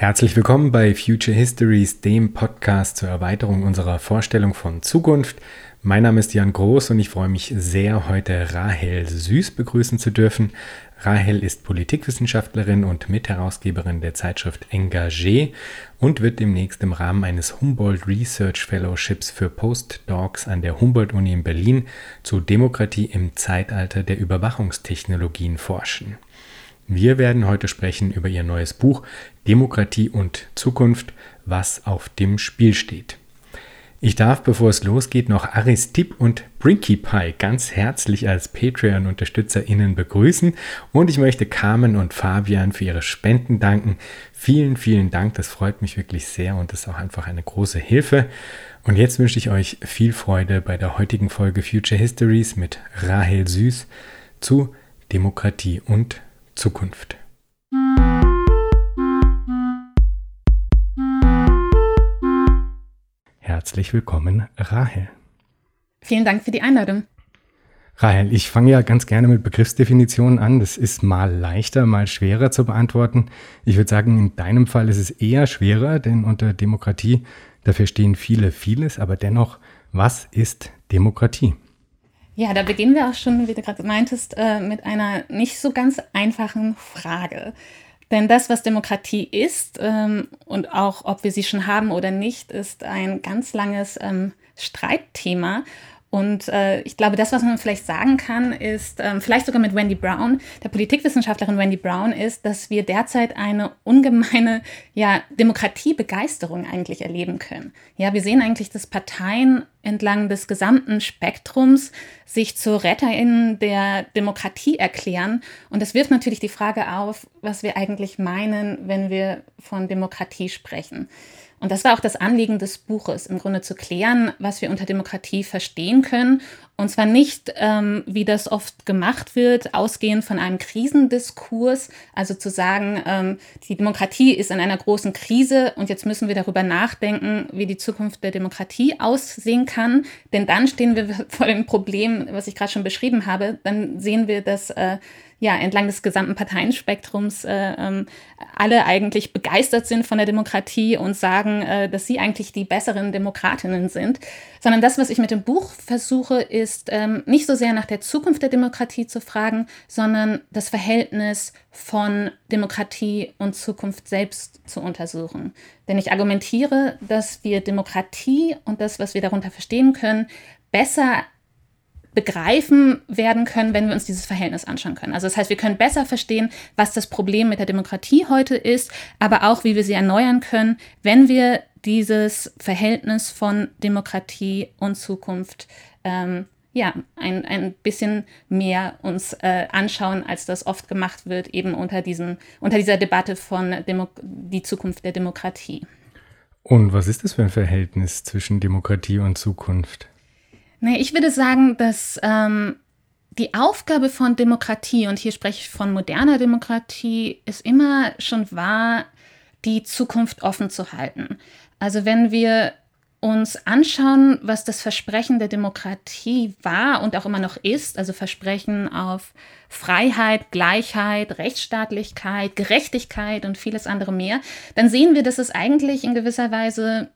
Herzlich willkommen bei Future Histories, dem Podcast zur Erweiterung unserer Vorstellung von Zukunft. Mein Name ist Jan Groß und ich freue mich sehr, heute Rahel Süß begrüßen zu dürfen. Rahel ist Politikwissenschaftlerin und Mitherausgeberin der Zeitschrift Engagé und wird demnächst im Rahmen eines Humboldt Research Fellowships für Postdocs an der Humboldt-Uni in Berlin zu Demokratie im Zeitalter der Überwachungstechnologien forschen. Wir werden heute sprechen über ihr neues Buch Demokratie und Zukunft, was auf dem Spiel steht. Ich darf, bevor es losgeht, noch Aristip und Brinky Pie ganz herzlich als Patreon-UnterstützerInnen begrüßen und ich möchte Carmen und Fabian für ihre Spenden danken. Vielen, vielen Dank, das freut mich wirklich sehr und ist auch einfach eine große Hilfe. Und jetzt wünsche ich euch viel Freude bei der heutigen Folge Future Histories mit Rahel Süß zu Demokratie und Zukunft. Herzlich willkommen, Rahel. Vielen Dank für die Einladung. Rahel, ich fange ja ganz gerne mit Begriffsdefinitionen an. Das ist mal leichter, mal schwerer zu beantworten. Ich würde sagen, in deinem Fall ist es eher schwerer, denn unter Demokratie, da verstehen viele vieles, aber dennoch, was ist Demokratie? Ja, da beginnen wir auch schon, wie du gerade meintest, äh, mit einer nicht so ganz einfachen Frage. Denn das, was Demokratie ist ähm, und auch ob wir sie schon haben oder nicht, ist ein ganz langes ähm, Streitthema. Und äh, ich glaube, das, was man vielleicht sagen kann, ist, ähm, vielleicht sogar mit Wendy Brown, der Politikwissenschaftlerin Wendy Brown, ist, dass wir derzeit eine ungemeine ja, Demokratiebegeisterung eigentlich erleben können. Ja, wir sehen eigentlich, dass Parteien entlang des gesamten Spektrums sich zu RetterInnen der Demokratie erklären. Und das wirft natürlich die Frage auf, was wir eigentlich meinen, wenn wir von Demokratie sprechen. Und das war auch das Anliegen des Buches, im Grunde zu klären, was wir unter Demokratie verstehen können. Und zwar nicht, ähm, wie das oft gemacht wird, ausgehend von einem Krisendiskurs, also zu sagen, ähm, die Demokratie ist in einer großen Krise und jetzt müssen wir darüber nachdenken, wie die Zukunft der Demokratie aussehen kann. Denn dann stehen wir vor dem Problem, was ich gerade schon beschrieben habe. Dann sehen wir, dass äh, ja, entlang des gesamten Parteienspektrums äh, ähm, alle eigentlich begeistert sind von der Demokratie und sagen, äh, dass sie eigentlich die besseren Demokratinnen sind. Sondern das, was ich mit dem Buch versuche, ist ähm, nicht so sehr nach der Zukunft der Demokratie zu fragen, sondern das Verhältnis von Demokratie und Zukunft selbst zu untersuchen. Denn ich argumentiere, dass wir Demokratie und das, was wir darunter verstehen können, besser begreifen werden können, wenn wir uns dieses Verhältnis anschauen können. Also das heißt, wir können besser verstehen, was das Problem mit der Demokratie heute ist, aber auch, wie wir sie erneuern können, wenn wir dieses Verhältnis von Demokratie und Zukunft ähm, ja, ein, ein bisschen mehr uns äh, anschauen, als das oft gemacht wird, eben unter, diesem, unter dieser Debatte von Demo die Zukunft der Demokratie. Und was ist das für ein Verhältnis zwischen Demokratie und Zukunft? Nee, ich würde sagen, dass ähm, die Aufgabe von Demokratie, und hier spreche ich von moderner Demokratie, ist immer schon wahr, die Zukunft offen zu halten. Also wenn wir uns anschauen, was das Versprechen der Demokratie war und auch immer noch ist, also Versprechen auf Freiheit, Gleichheit, Rechtsstaatlichkeit, Gerechtigkeit und vieles andere mehr, dann sehen wir, dass es eigentlich in gewisser Weise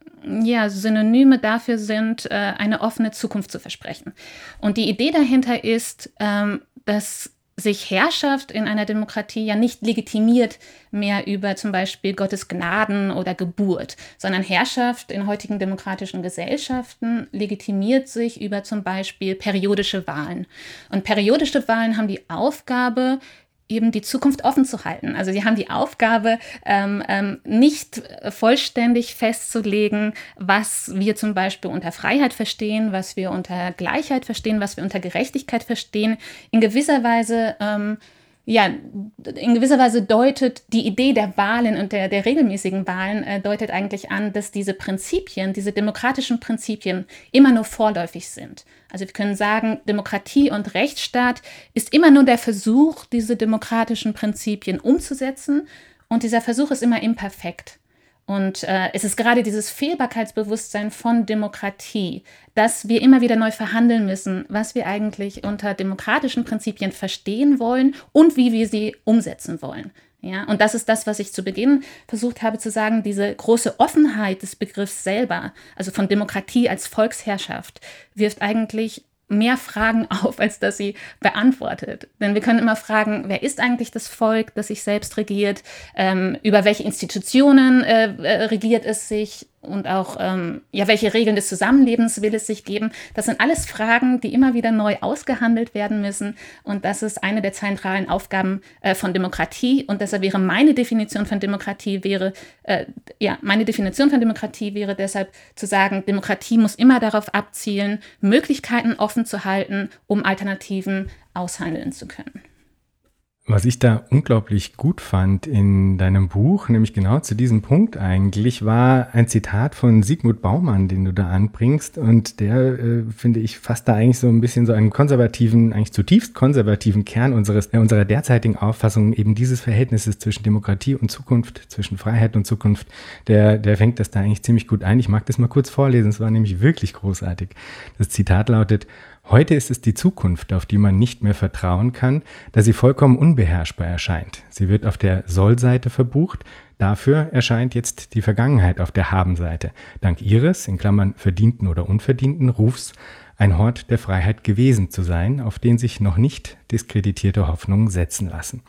ja, Synonyme dafür sind, äh, eine offene Zukunft zu versprechen. Und die Idee dahinter ist, ähm, dass sich Herrschaft in einer Demokratie ja nicht legitimiert mehr über zum Beispiel Gottes Gnaden oder Geburt, sondern Herrschaft in heutigen demokratischen Gesellschaften legitimiert sich über zum Beispiel periodische Wahlen. Und periodische Wahlen haben die Aufgabe, eben die Zukunft offen zu halten. Also sie haben die Aufgabe, ähm, ähm, nicht vollständig festzulegen, was wir zum Beispiel unter Freiheit verstehen, was wir unter Gleichheit verstehen, was wir unter Gerechtigkeit verstehen. In gewisser Weise ähm, ja, in gewisser Weise deutet die Idee der Wahlen und der, der regelmäßigen Wahlen äh, deutet eigentlich an, dass diese Prinzipien, diese demokratischen Prinzipien immer nur vorläufig sind. Also wir können sagen, Demokratie und Rechtsstaat ist immer nur der Versuch, diese demokratischen Prinzipien umzusetzen und dieser Versuch ist immer imperfekt. Und äh, es ist gerade dieses Fehlbarkeitsbewusstsein von Demokratie, dass wir immer wieder neu verhandeln müssen, was wir eigentlich unter demokratischen Prinzipien verstehen wollen und wie wir sie umsetzen wollen. Ja, und das ist das, was ich zu Beginn versucht habe zu sagen, diese große Offenheit des Begriffs selber, also von Demokratie als Volksherrschaft, wirft eigentlich mehr Fragen auf, als dass sie beantwortet. Denn wir können immer fragen, wer ist eigentlich das Volk, das sich selbst regiert? Ähm, über welche Institutionen äh, äh, regiert es sich? Und auch, ähm, ja, welche Regeln des Zusammenlebens will es sich geben? Das sind alles Fragen, die immer wieder neu ausgehandelt werden müssen. Und das ist eine der zentralen Aufgaben äh, von Demokratie. Und deshalb wäre meine Definition von Demokratie wäre, äh, ja, meine Definition von Demokratie wäre deshalb zu sagen, Demokratie muss immer darauf abzielen, Möglichkeiten offen zu halten, um Alternativen aushandeln zu können. Was ich da unglaublich gut fand in deinem Buch, nämlich genau zu diesem Punkt eigentlich, war ein Zitat von Sigmund Baumann, den du da anbringst. Und der, äh, finde ich, fasst da eigentlich so ein bisschen so einen konservativen, eigentlich zutiefst konservativen Kern unseres, äh, unserer derzeitigen Auffassung, eben dieses Verhältnisses zwischen Demokratie und Zukunft, zwischen Freiheit und Zukunft. Der, der fängt das da eigentlich ziemlich gut ein. Ich mag das mal kurz vorlesen. Es war nämlich wirklich großartig. Das Zitat lautet, Heute ist es die Zukunft, auf die man nicht mehr vertrauen kann, da sie vollkommen unbeherrschbar erscheint. Sie wird auf der Soll-Seite verbucht, dafür erscheint jetzt die Vergangenheit auf der Haben-Seite. Dank ihres, in Klammern verdienten oder unverdienten Rufs, ein Hort der Freiheit gewesen zu sein, auf den sich noch nicht diskreditierte Hoffnungen setzen lassen.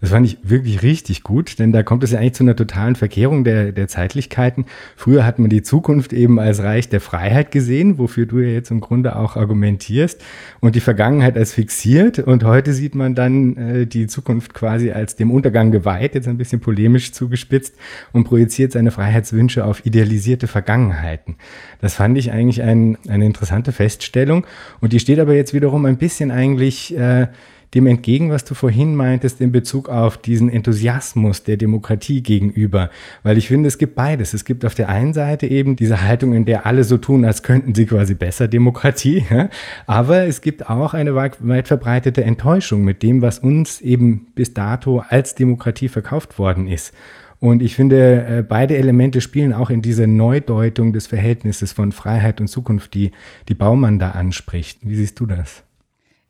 Das fand ich wirklich richtig gut, denn da kommt es ja eigentlich zu einer totalen Verkehrung der, der Zeitlichkeiten. Früher hat man die Zukunft eben als Reich der Freiheit gesehen, wofür du ja jetzt im Grunde auch argumentierst, und die Vergangenheit als fixiert. Und heute sieht man dann äh, die Zukunft quasi als dem Untergang geweiht, jetzt ein bisschen polemisch zugespitzt, und projiziert seine Freiheitswünsche auf idealisierte Vergangenheiten. Das fand ich eigentlich ein, eine interessante Feststellung. Und die steht aber jetzt wiederum ein bisschen eigentlich äh, dem entgegen, was du vorhin meintest in Bezug auf diesen Enthusiasmus der Demokratie gegenüber. Weil ich finde, es gibt beides. Es gibt auf der einen Seite eben diese Haltung, in der alle so tun, als könnten sie quasi besser Demokratie. Aber es gibt auch eine weit, verbreitete Enttäuschung mit dem, was uns eben bis dato als Demokratie verkauft worden ist. Und ich finde, äh, beide Elemente spielen auch in diese Neudeutung des Verhältnisses von Freiheit und Zukunft, die, die Baumann da anspricht. Wie siehst du das?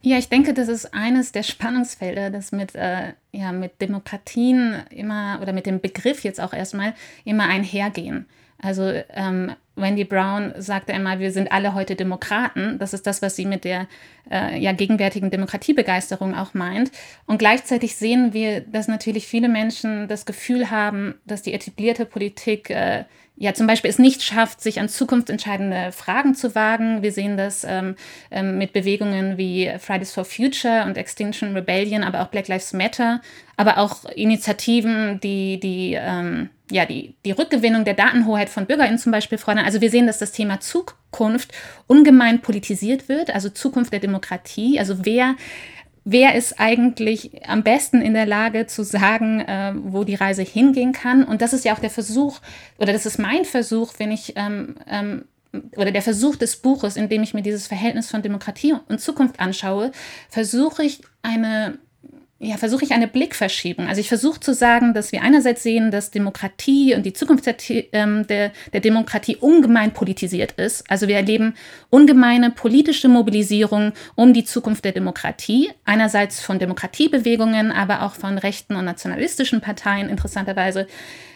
Ja, ich denke, das ist eines der Spannungsfelder, das mit, äh, ja, mit Demokratien immer oder mit dem Begriff jetzt auch erstmal immer einhergehen. Also ähm, Wendy Brown sagte immer, wir sind alle heute Demokraten. Das ist das, was sie mit der äh, ja, gegenwärtigen Demokratiebegeisterung auch meint. Und gleichzeitig sehen wir, dass natürlich viele Menschen das Gefühl haben, dass die etablierte Politik äh, ja zum Beispiel es nicht schafft, sich an zukunftsentscheidende Fragen zu wagen. Wir sehen das ähm, ähm, mit Bewegungen wie Fridays for Future und Extinction Rebellion, aber auch Black Lives Matter, aber auch Initiativen, die die ähm, ja, die, die Rückgewinnung der Datenhoheit von BürgerInnen zum Beispiel fordern. Also wir sehen, dass das Thema Zukunft ungemein politisiert wird, also Zukunft der Demokratie. Also wer wer ist eigentlich am besten in der Lage zu sagen, äh, wo die Reise hingehen kann. Und das ist ja auch der Versuch, oder das ist mein Versuch, wenn ich, ähm, ähm, oder der Versuch des Buches, in dem ich mir dieses Verhältnis von Demokratie und Zukunft anschaue, versuche ich eine ja, versuche ich eine Blickverschiebung. Also ich versuche zu sagen, dass wir einerseits sehen, dass Demokratie und die Zukunft der, ähm, der, der, Demokratie ungemein politisiert ist. Also wir erleben ungemeine politische Mobilisierung um die Zukunft der Demokratie. Einerseits von Demokratiebewegungen, aber auch von rechten und nationalistischen Parteien interessanterweise.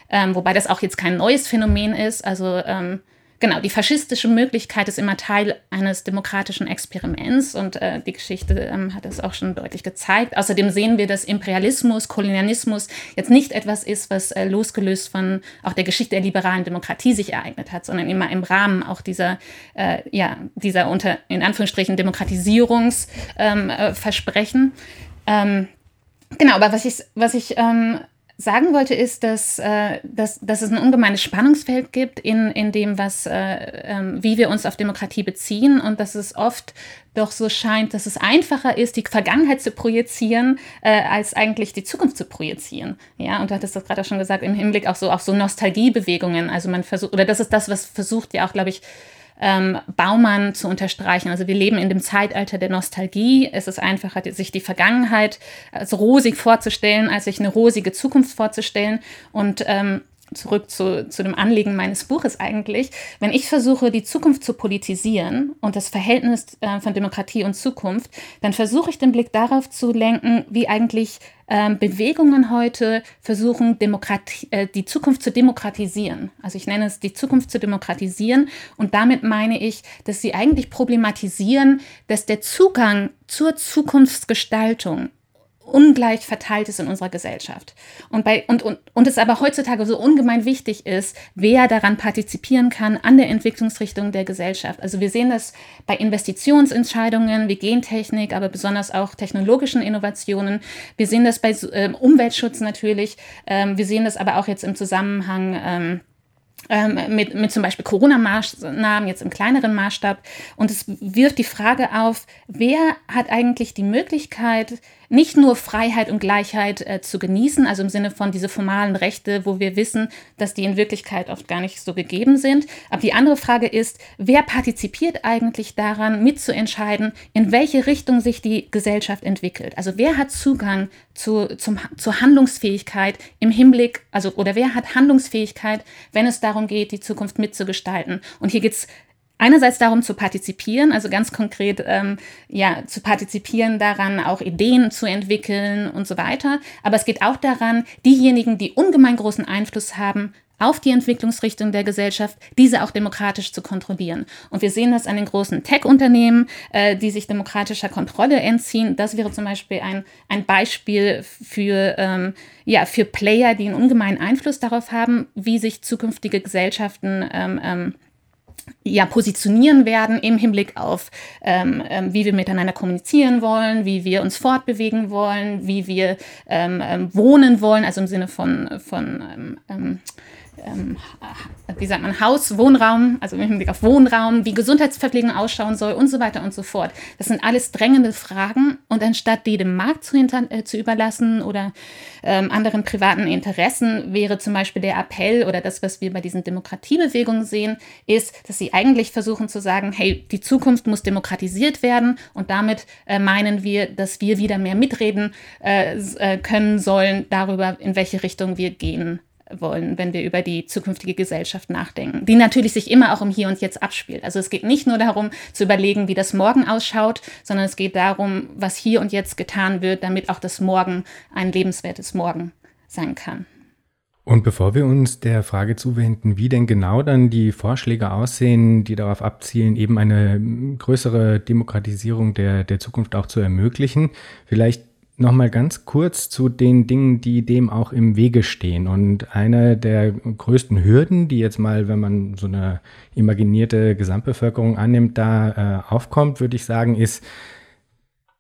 Ähm, wobei das auch jetzt kein neues Phänomen ist. Also ähm, genau, die faschistische Möglichkeit ist immer Teil eines demokratischen Experiments und äh, die Geschichte ähm, hat es auch schon deutlich gezeigt. Außerdem sehen wir, dass Imperialismus, Kolonialismus jetzt nicht etwas ist, was äh, losgelöst von auch der Geschichte der liberalen Demokratie sich ereignet hat, sondern immer im Rahmen auch dieser, äh, ja, dieser unter, in Anführungsstrichen, Demokratisierungsversprechen. Ähm, ähm, genau, aber was ich, was ich ähm, sagen wollte, ist, dass, äh, dass, dass es ein ungemeines Spannungsfeld gibt in, in dem, was, äh, äh, wie wir uns auf Demokratie beziehen und dass es oft doch so scheint, dass es einfacher ist, die Vergangenheit zu projizieren, äh, als eigentlich die Zukunft zu projizieren. Ja, und du hattest das gerade auch schon gesagt, im Hinblick auch so auf so Nostalgiebewegungen. Also man versucht, oder das ist das, was versucht ja auch, glaube ich, ähm, Baumann zu unterstreichen. Also wir leben in dem Zeitalter der Nostalgie. Es ist einfacher, sich die Vergangenheit als rosig vorzustellen, als sich eine rosige Zukunft vorzustellen. Und ähm, zurück zu, zu dem Anliegen meines Buches eigentlich, wenn ich versuche, die Zukunft zu politisieren und das Verhältnis äh, von Demokratie und Zukunft, dann versuche ich den Blick darauf zu lenken, wie eigentlich ähm, Bewegungen heute versuchen, Demokratie, äh, die Zukunft zu demokratisieren. Also ich nenne es die Zukunft zu demokratisieren und damit meine ich, dass sie eigentlich problematisieren, dass der Zugang zur Zukunftsgestaltung ungleich verteilt ist in unserer Gesellschaft. Und, bei, und, und, und es aber heutzutage so ungemein wichtig ist, wer daran partizipieren kann, an der Entwicklungsrichtung der Gesellschaft. Also wir sehen das bei Investitionsentscheidungen wie Gentechnik, aber besonders auch technologischen Innovationen. Wir sehen das bei äh, Umweltschutz natürlich. Ähm, wir sehen das aber auch jetzt im Zusammenhang. Ähm, ähm, mit, mit zum Beispiel Corona-Maßnahmen, jetzt im kleineren Maßstab. Und es wirft die Frage auf, wer hat eigentlich die Möglichkeit, nicht nur Freiheit und Gleichheit äh, zu genießen, also im Sinne von diese formalen Rechte, wo wir wissen, dass die in Wirklichkeit oft gar nicht so gegeben sind. Aber die andere Frage ist, wer partizipiert eigentlich daran, mitzuentscheiden, in welche Richtung sich die Gesellschaft entwickelt? Also wer hat Zugang zu, zum, zur Handlungsfähigkeit im Hinblick, also oder wer hat Handlungsfähigkeit, wenn es darum geht, die Zukunft mitzugestalten? Und hier geht es einerseits darum zu partizipieren, also ganz konkret ähm, ja zu partizipieren daran, auch Ideen zu entwickeln und so weiter. Aber es geht auch daran, diejenigen, die ungemein großen Einfluss haben auf die Entwicklungsrichtung der Gesellschaft, diese auch demokratisch zu kontrollieren. Und wir sehen das an den großen Tech-Unternehmen, äh, die sich demokratischer Kontrolle entziehen. Das wäre zum Beispiel ein, ein Beispiel für, ähm, ja, für Player, die einen ungemeinen Einfluss darauf haben, wie sich zukünftige Gesellschaften ähm, ähm, ja, positionieren werden im Hinblick auf, ähm, ähm, wie wir miteinander kommunizieren wollen, wie wir uns fortbewegen wollen, wie wir ähm, ähm wohnen wollen, also im Sinne von, von ähm, ähm, wie sagt man, Haus, Wohnraum, also im Hinblick auf Wohnraum, wie Gesundheitsverpflegung ausschauen soll und so weiter und so fort. Das sind alles drängende Fragen und anstatt die dem Markt zu, äh, zu überlassen oder ähm, anderen privaten Interessen, wäre zum Beispiel der Appell oder das, was wir bei diesen Demokratiebewegungen sehen, ist, dass sie eigentlich versuchen zu sagen, hey, die Zukunft muss demokratisiert werden und damit äh, meinen wir, dass wir wieder mehr mitreden äh, äh können sollen darüber, in welche Richtung wir gehen wollen, wenn wir über die zukünftige Gesellschaft nachdenken, die natürlich sich immer auch im Hier und Jetzt abspielt. Also es geht nicht nur darum zu überlegen, wie das Morgen ausschaut, sondern es geht darum, was hier und jetzt getan wird, damit auch das Morgen ein lebenswertes Morgen sein kann. Und bevor wir uns der Frage zuwenden, wie denn genau dann die Vorschläge aussehen, die darauf abzielen, eben eine größere Demokratisierung der, der Zukunft auch zu ermöglichen, vielleicht Nochmal ganz kurz zu den Dingen, die dem auch im Wege stehen. Und eine der größten Hürden, die jetzt mal, wenn man so eine imaginierte Gesamtbevölkerung annimmt, da äh, aufkommt, würde ich sagen, ist,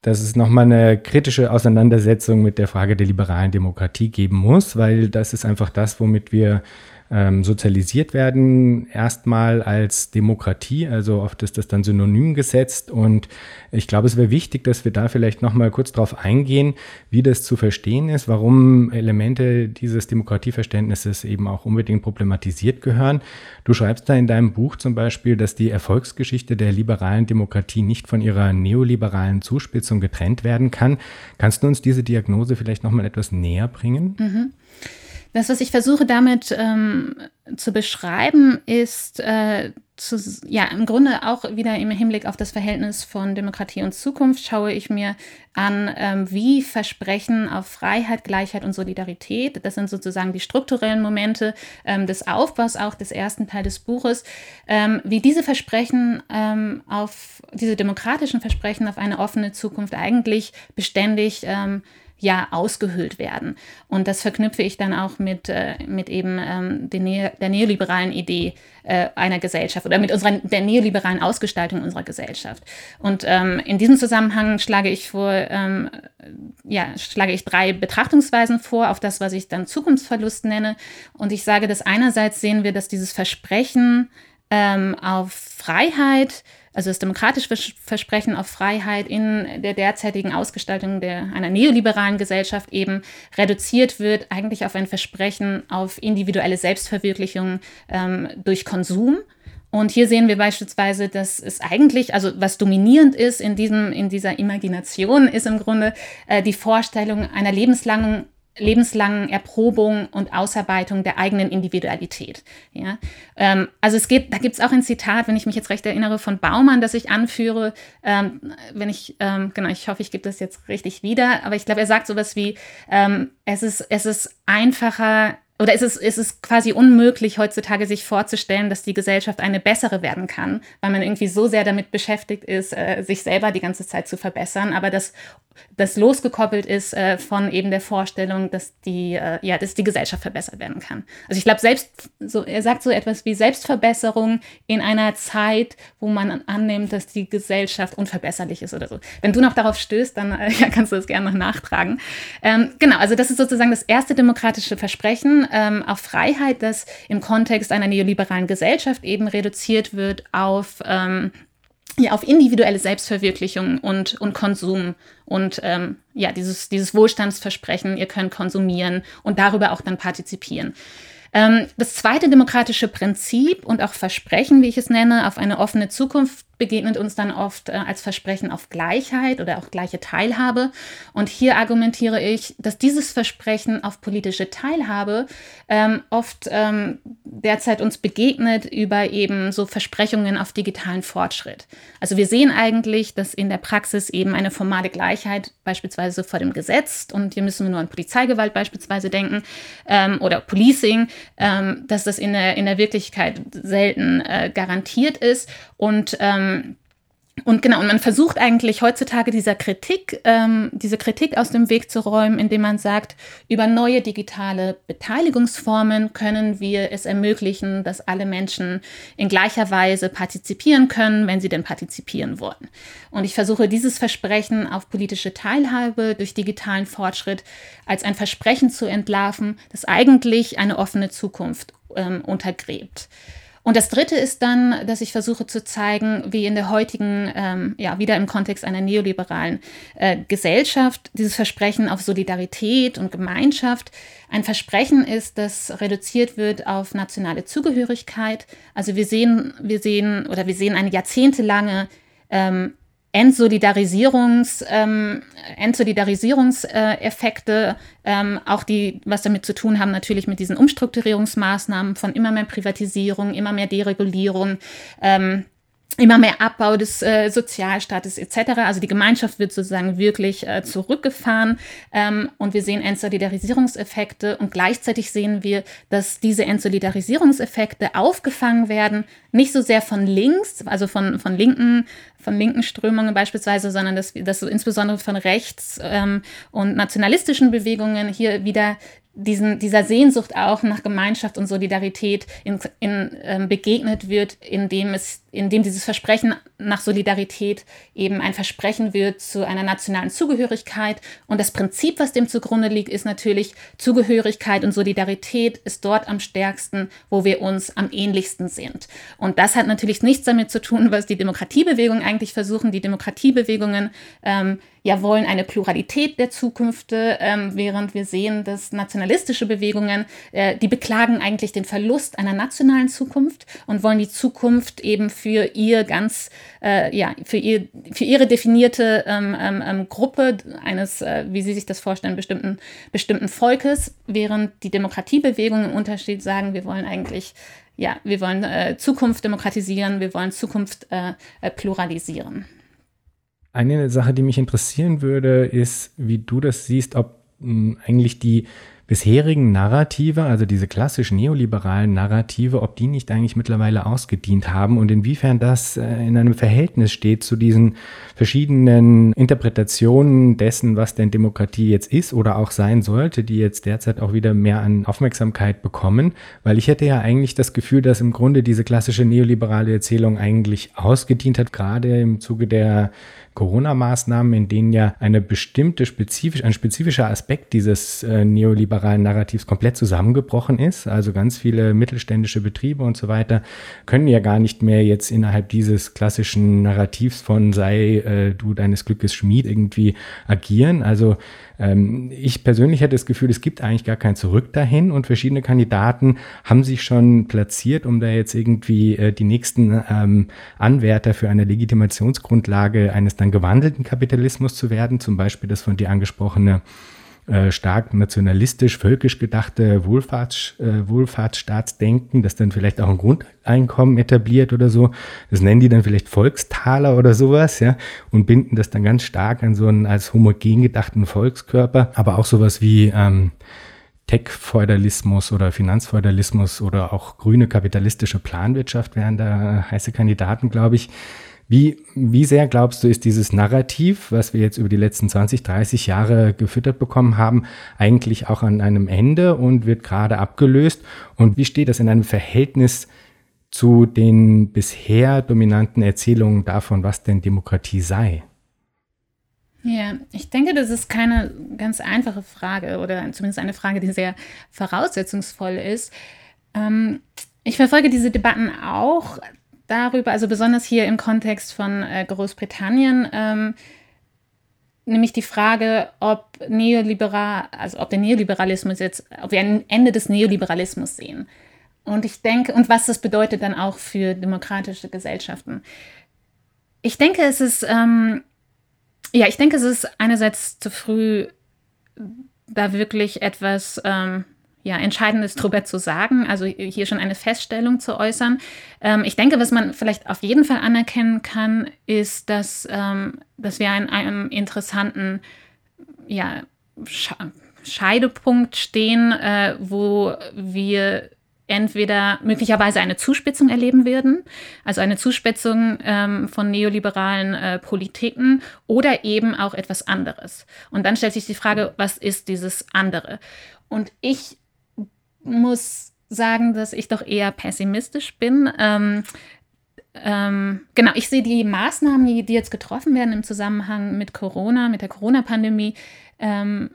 dass es nochmal eine kritische Auseinandersetzung mit der Frage der liberalen Demokratie geben muss, weil das ist einfach das, womit wir ähm, sozialisiert werden, erstmal als Demokratie. Also oft ist das dann synonym gesetzt. Und ich glaube, es wäre wichtig, dass wir da vielleicht nochmal kurz drauf eingehen, wie das zu verstehen ist, warum Elemente dieses Demokratieverständnisses eben auch unbedingt problematisiert gehören. Du schreibst da in deinem Buch zum Beispiel, dass die Erfolgsgeschichte der liberalen Demokratie nicht von ihrer neoliberalen Zuspitzung getrennt werden kann. Kannst du uns diese Diagnose vielleicht nochmal etwas näher bringen? Mhm. Das, was ich versuche damit ähm, zu beschreiben, ist äh, zu, ja im Grunde auch wieder im Hinblick auf das Verhältnis von Demokratie und Zukunft schaue ich mir an, ähm, wie Versprechen auf Freiheit, Gleichheit und Solidarität, das sind sozusagen die strukturellen Momente ähm, des Aufbaus auch des ersten Teil des Buches, ähm, wie diese Versprechen ähm, auf diese demokratischen Versprechen auf eine offene Zukunft eigentlich beständig ähm, ja ausgehöhlt werden. Und das verknüpfe ich dann auch mit, äh, mit eben ähm, ne der neoliberalen Idee äh, einer Gesellschaft oder mit unserer, der neoliberalen Ausgestaltung unserer Gesellschaft. Und ähm, in diesem Zusammenhang schlage ich vor, ähm, ja, schlage ich drei Betrachtungsweisen vor auf das, was ich dann Zukunftsverlust nenne. Und ich sage, dass einerseits sehen wir, dass dieses Versprechen ähm, auf Freiheit, also das demokratische Versprechen auf Freiheit in der derzeitigen Ausgestaltung der, einer neoliberalen Gesellschaft eben reduziert wird, eigentlich auf ein Versprechen auf individuelle Selbstverwirklichung ähm, durch Konsum. Und hier sehen wir beispielsweise, dass es eigentlich, also was dominierend ist in, diesem, in dieser Imagination, ist im Grunde äh, die Vorstellung einer lebenslangen lebenslangen Erprobung und Ausarbeitung der eigenen Individualität. Ja? Ähm, also es geht, da gibt es auch ein Zitat, wenn ich mich jetzt recht erinnere, von Baumann, das ich anführe, ähm, wenn ich, ähm, genau, ich hoffe, ich gebe das jetzt richtig wieder, aber ich glaube, er sagt sowas wie, ähm, es, ist, es ist einfacher, oder ist es, ist es quasi unmöglich, heutzutage sich vorzustellen, dass die Gesellschaft eine bessere werden kann, weil man irgendwie so sehr damit beschäftigt ist, äh, sich selber die ganze Zeit zu verbessern, aber das das losgekoppelt ist äh, von eben der Vorstellung, dass die, äh, ja, dass die Gesellschaft verbessert werden kann. Also ich glaube, selbst, so, er sagt so etwas wie Selbstverbesserung in einer Zeit, wo man annimmt, dass die Gesellschaft unverbesserlich ist oder so. Wenn du noch darauf stößt, dann äh, ja, kannst du das gerne noch nachtragen. Ähm, genau, also das ist sozusagen das erste demokratische Versprechen ähm, auf Freiheit, das im Kontext einer neoliberalen Gesellschaft eben reduziert wird auf ähm, ja, auf individuelle Selbstverwirklichung und, und Konsum und ähm, ja, dieses, dieses Wohlstandsversprechen, ihr könnt konsumieren und darüber auch dann partizipieren. Ähm, das zweite demokratische Prinzip und auch Versprechen, wie ich es nenne, auf eine offene Zukunft begegnet uns dann oft äh, als Versprechen auf Gleichheit oder auch gleiche Teilhabe. Und hier argumentiere ich, dass dieses Versprechen auf politische Teilhabe ähm, oft ähm, derzeit uns begegnet über eben so Versprechungen auf digitalen Fortschritt. Also wir sehen eigentlich, dass in der Praxis eben eine formale Gleichheit beispielsweise vor dem Gesetz, und hier müssen wir nur an Polizeigewalt beispielsweise denken, ähm, oder Policing, ähm, dass das in der, in der Wirklichkeit selten äh, garantiert ist und ähm, und genau, und man versucht eigentlich heutzutage dieser Kritik, ähm, diese Kritik aus dem Weg zu räumen, indem man sagt, über neue digitale Beteiligungsformen können wir es ermöglichen, dass alle Menschen in gleicher Weise partizipieren können, wenn sie denn partizipieren wollen. Und ich versuche dieses Versprechen auf politische Teilhabe durch digitalen Fortschritt als ein Versprechen zu entlarven, das eigentlich eine offene Zukunft ähm, untergräbt. Und das Dritte ist dann, dass ich versuche zu zeigen, wie in der heutigen, ähm, ja, wieder im Kontext einer neoliberalen äh, Gesellschaft dieses Versprechen auf Solidarität und Gemeinschaft ein Versprechen ist, das reduziert wird auf nationale Zugehörigkeit. Also wir sehen, wir sehen oder wir sehen eine jahrzehntelange ähm, Entsolidarisierungs, ähm, Entsolidarisierungseffekte, ähm, auch die, was damit zu tun haben, natürlich mit diesen Umstrukturierungsmaßnahmen von immer mehr Privatisierung, immer mehr Deregulierung. Ähm, immer mehr Abbau des äh, Sozialstaates etc. Also die Gemeinschaft wird sozusagen wirklich äh, zurückgefahren. Ähm, und wir sehen Entsolidarisierungseffekte. Und gleichzeitig sehen wir, dass diese Entsolidarisierungseffekte aufgefangen werden, nicht so sehr von links, also von, von linken von linken Strömungen beispielsweise, sondern dass, dass so insbesondere von rechts ähm, und nationalistischen Bewegungen hier wieder diesen, dieser Sehnsucht auch nach Gemeinschaft und Solidarität in, in, ähm, begegnet wird, indem, es, indem dieses Versprechen nach Solidarität eben ein Versprechen wird zu einer nationalen Zugehörigkeit. Und das Prinzip, was dem zugrunde liegt, ist natürlich, Zugehörigkeit und Solidarität ist dort am stärksten, wo wir uns am ähnlichsten sind. Und das hat natürlich nichts damit zu tun, was die Demokratiebewegung eigentlich versuchen. Die Demokratiebewegungen ähm, ja wollen eine Pluralität der Zukünfte, ähm, während wir sehen, dass nationalistische Bewegungen, äh, die beklagen eigentlich den Verlust einer nationalen Zukunft und wollen die Zukunft eben für ihr ganz, äh, ja, für, ihr, für ihre definierte ähm, ähm, ähm Gruppe eines, äh, wie sie sich das vorstellen, bestimmten, bestimmten Volkes, während die Demokratiebewegungen im Unterschied sagen, wir wollen eigentlich ja, wir wollen äh, Zukunft demokratisieren, wir wollen Zukunft äh, äh pluralisieren. Eine Sache, die mich interessieren würde, ist, wie du das siehst, ob hm, eigentlich die bisherigen Narrative, also diese klassischen neoliberalen Narrative, ob die nicht eigentlich mittlerweile ausgedient haben und inwiefern das äh, in einem Verhältnis steht zu diesen verschiedenen Interpretationen dessen, was denn Demokratie jetzt ist oder auch sein sollte, die jetzt derzeit auch wieder mehr an Aufmerksamkeit bekommen, weil ich hätte ja eigentlich das Gefühl, dass im Grunde diese klassische neoliberale Erzählung eigentlich ausgedient hat, gerade im Zuge der Corona-Maßnahmen, in denen ja eine bestimmte spezifisch, ein spezifischer Aspekt dieses äh, neoliberalen Narrativs komplett zusammengebrochen ist. Also ganz viele mittelständische Betriebe und so weiter können ja gar nicht mehr jetzt innerhalb dieses klassischen Narrativs von sei äh, du deines Glückes Schmied irgendwie agieren. Also ähm, ich persönlich hätte das Gefühl, es gibt eigentlich gar kein Zurück dahin und verschiedene Kandidaten haben sich schon platziert, um da jetzt irgendwie äh, die nächsten ähm, Anwärter für eine Legitimationsgrundlage eines dann gewandelten Kapitalismus zu werden. Zum Beispiel das von dir angesprochene äh, stark nationalistisch, völkisch gedachte Wohlfahrts, äh, Wohlfahrtsstaatsdenken, das dann vielleicht auch ein Grundeinkommen etabliert oder so. Das nennen die dann vielleicht Volkstaler oder sowas, ja, und binden das dann ganz stark an so einen als homogen gedachten Volkskörper, aber auch sowas wie ähm, Tech-Feudalismus oder Finanzfeudalismus oder auch grüne kapitalistische Planwirtschaft wären da heiße Kandidaten, glaube ich. Wie, wie sehr glaubst du, ist dieses Narrativ, was wir jetzt über die letzten 20, 30 Jahre gefüttert bekommen haben, eigentlich auch an einem Ende und wird gerade abgelöst? Und wie steht das in einem Verhältnis zu den bisher dominanten Erzählungen davon, was denn Demokratie sei? Ja, ich denke, das ist keine ganz einfache Frage oder zumindest eine Frage, die sehr voraussetzungsvoll ist. Ähm, ich verfolge diese Debatten auch darüber, also besonders hier im Kontext von äh, Großbritannien, ähm, nämlich die Frage, ob Neoliberal, also ob der Neoliberalismus jetzt, ob wir ein Ende des Neoliberalismus sehen. Und ich denke, und was das bedeutet dann auch für demokratische Gesellschaften. Ich denke, es ist, ähm, ja, ich denke, es ist einerseits zu früh, da wirklich etwas ähm, ja, Entscheidendes drüber zu sagen, also hier schon eine Feststellung zu äußern. Ähm, ich denke, was man vielleicht auf jeden Fall anerkennen kann, ist, dass, ähm, dass wir an einem interessanten ja, Scheidepunkt stehen, äh, wo wir entweder möglicherweise eine Zuspitzung erleben werden, also eine Zuspitzung ähm, von neoliberalen äh, Politiken oder eben auch etwas anderes. Und dann stellt sich die Frage, was ist dieses andere? Und ich muss sagen, dass ich doch eher pessimistisch bin. Ähm, ähm, genau, ich sehe die Maßnahmen, die, die, jetzt getroffen werden im Zusammenhang mit Corona, mit der Corona-Pandemie, ähm,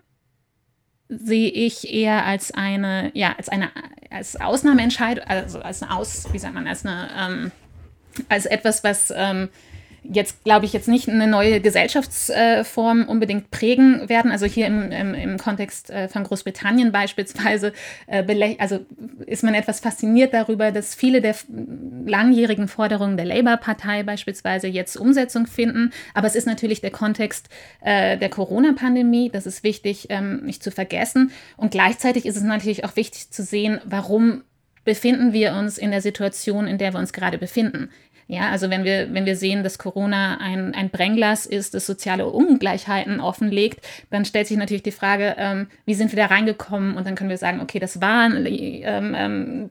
sehe ich eher als eine, ja, als eine als Ausnahmeentscheidung, also als eine Aus, wie sagt man, als eine, ähm, als etwas, was ähm, jetzt, glaube ich, jetzt nicht eine neue Gesellschaftsform unbedingt prägen werden. Also hier im, im, im Kontext äh, von Großbritannien beispielsweise, äh, also ist man etwas fasziniert darüber, dass viele der langjährigen Forderungen der Labour-Partei beispielsweise jetzt Umsetzung finden. Aber es ist natürlich der Kontext äh, der Corona-Pandemie, das ist wichtig ähm, nicht zu vergessen. Und gleichzeitig ist es natürlich auch wichtig zu sehen, warum befinden wir uns in der Situation, in der wir uns gerade befinden. Ja, also wenn wir, wenn wir sehen, dass Corona ein, ein Brennglas ist, das soziale Ungleichheiten offenlegt, dann stellt sich natürlich die Frage, ähm, wie sind wir da reingekommen? Und dann können wir sagen, okay, das war ähm, ähm,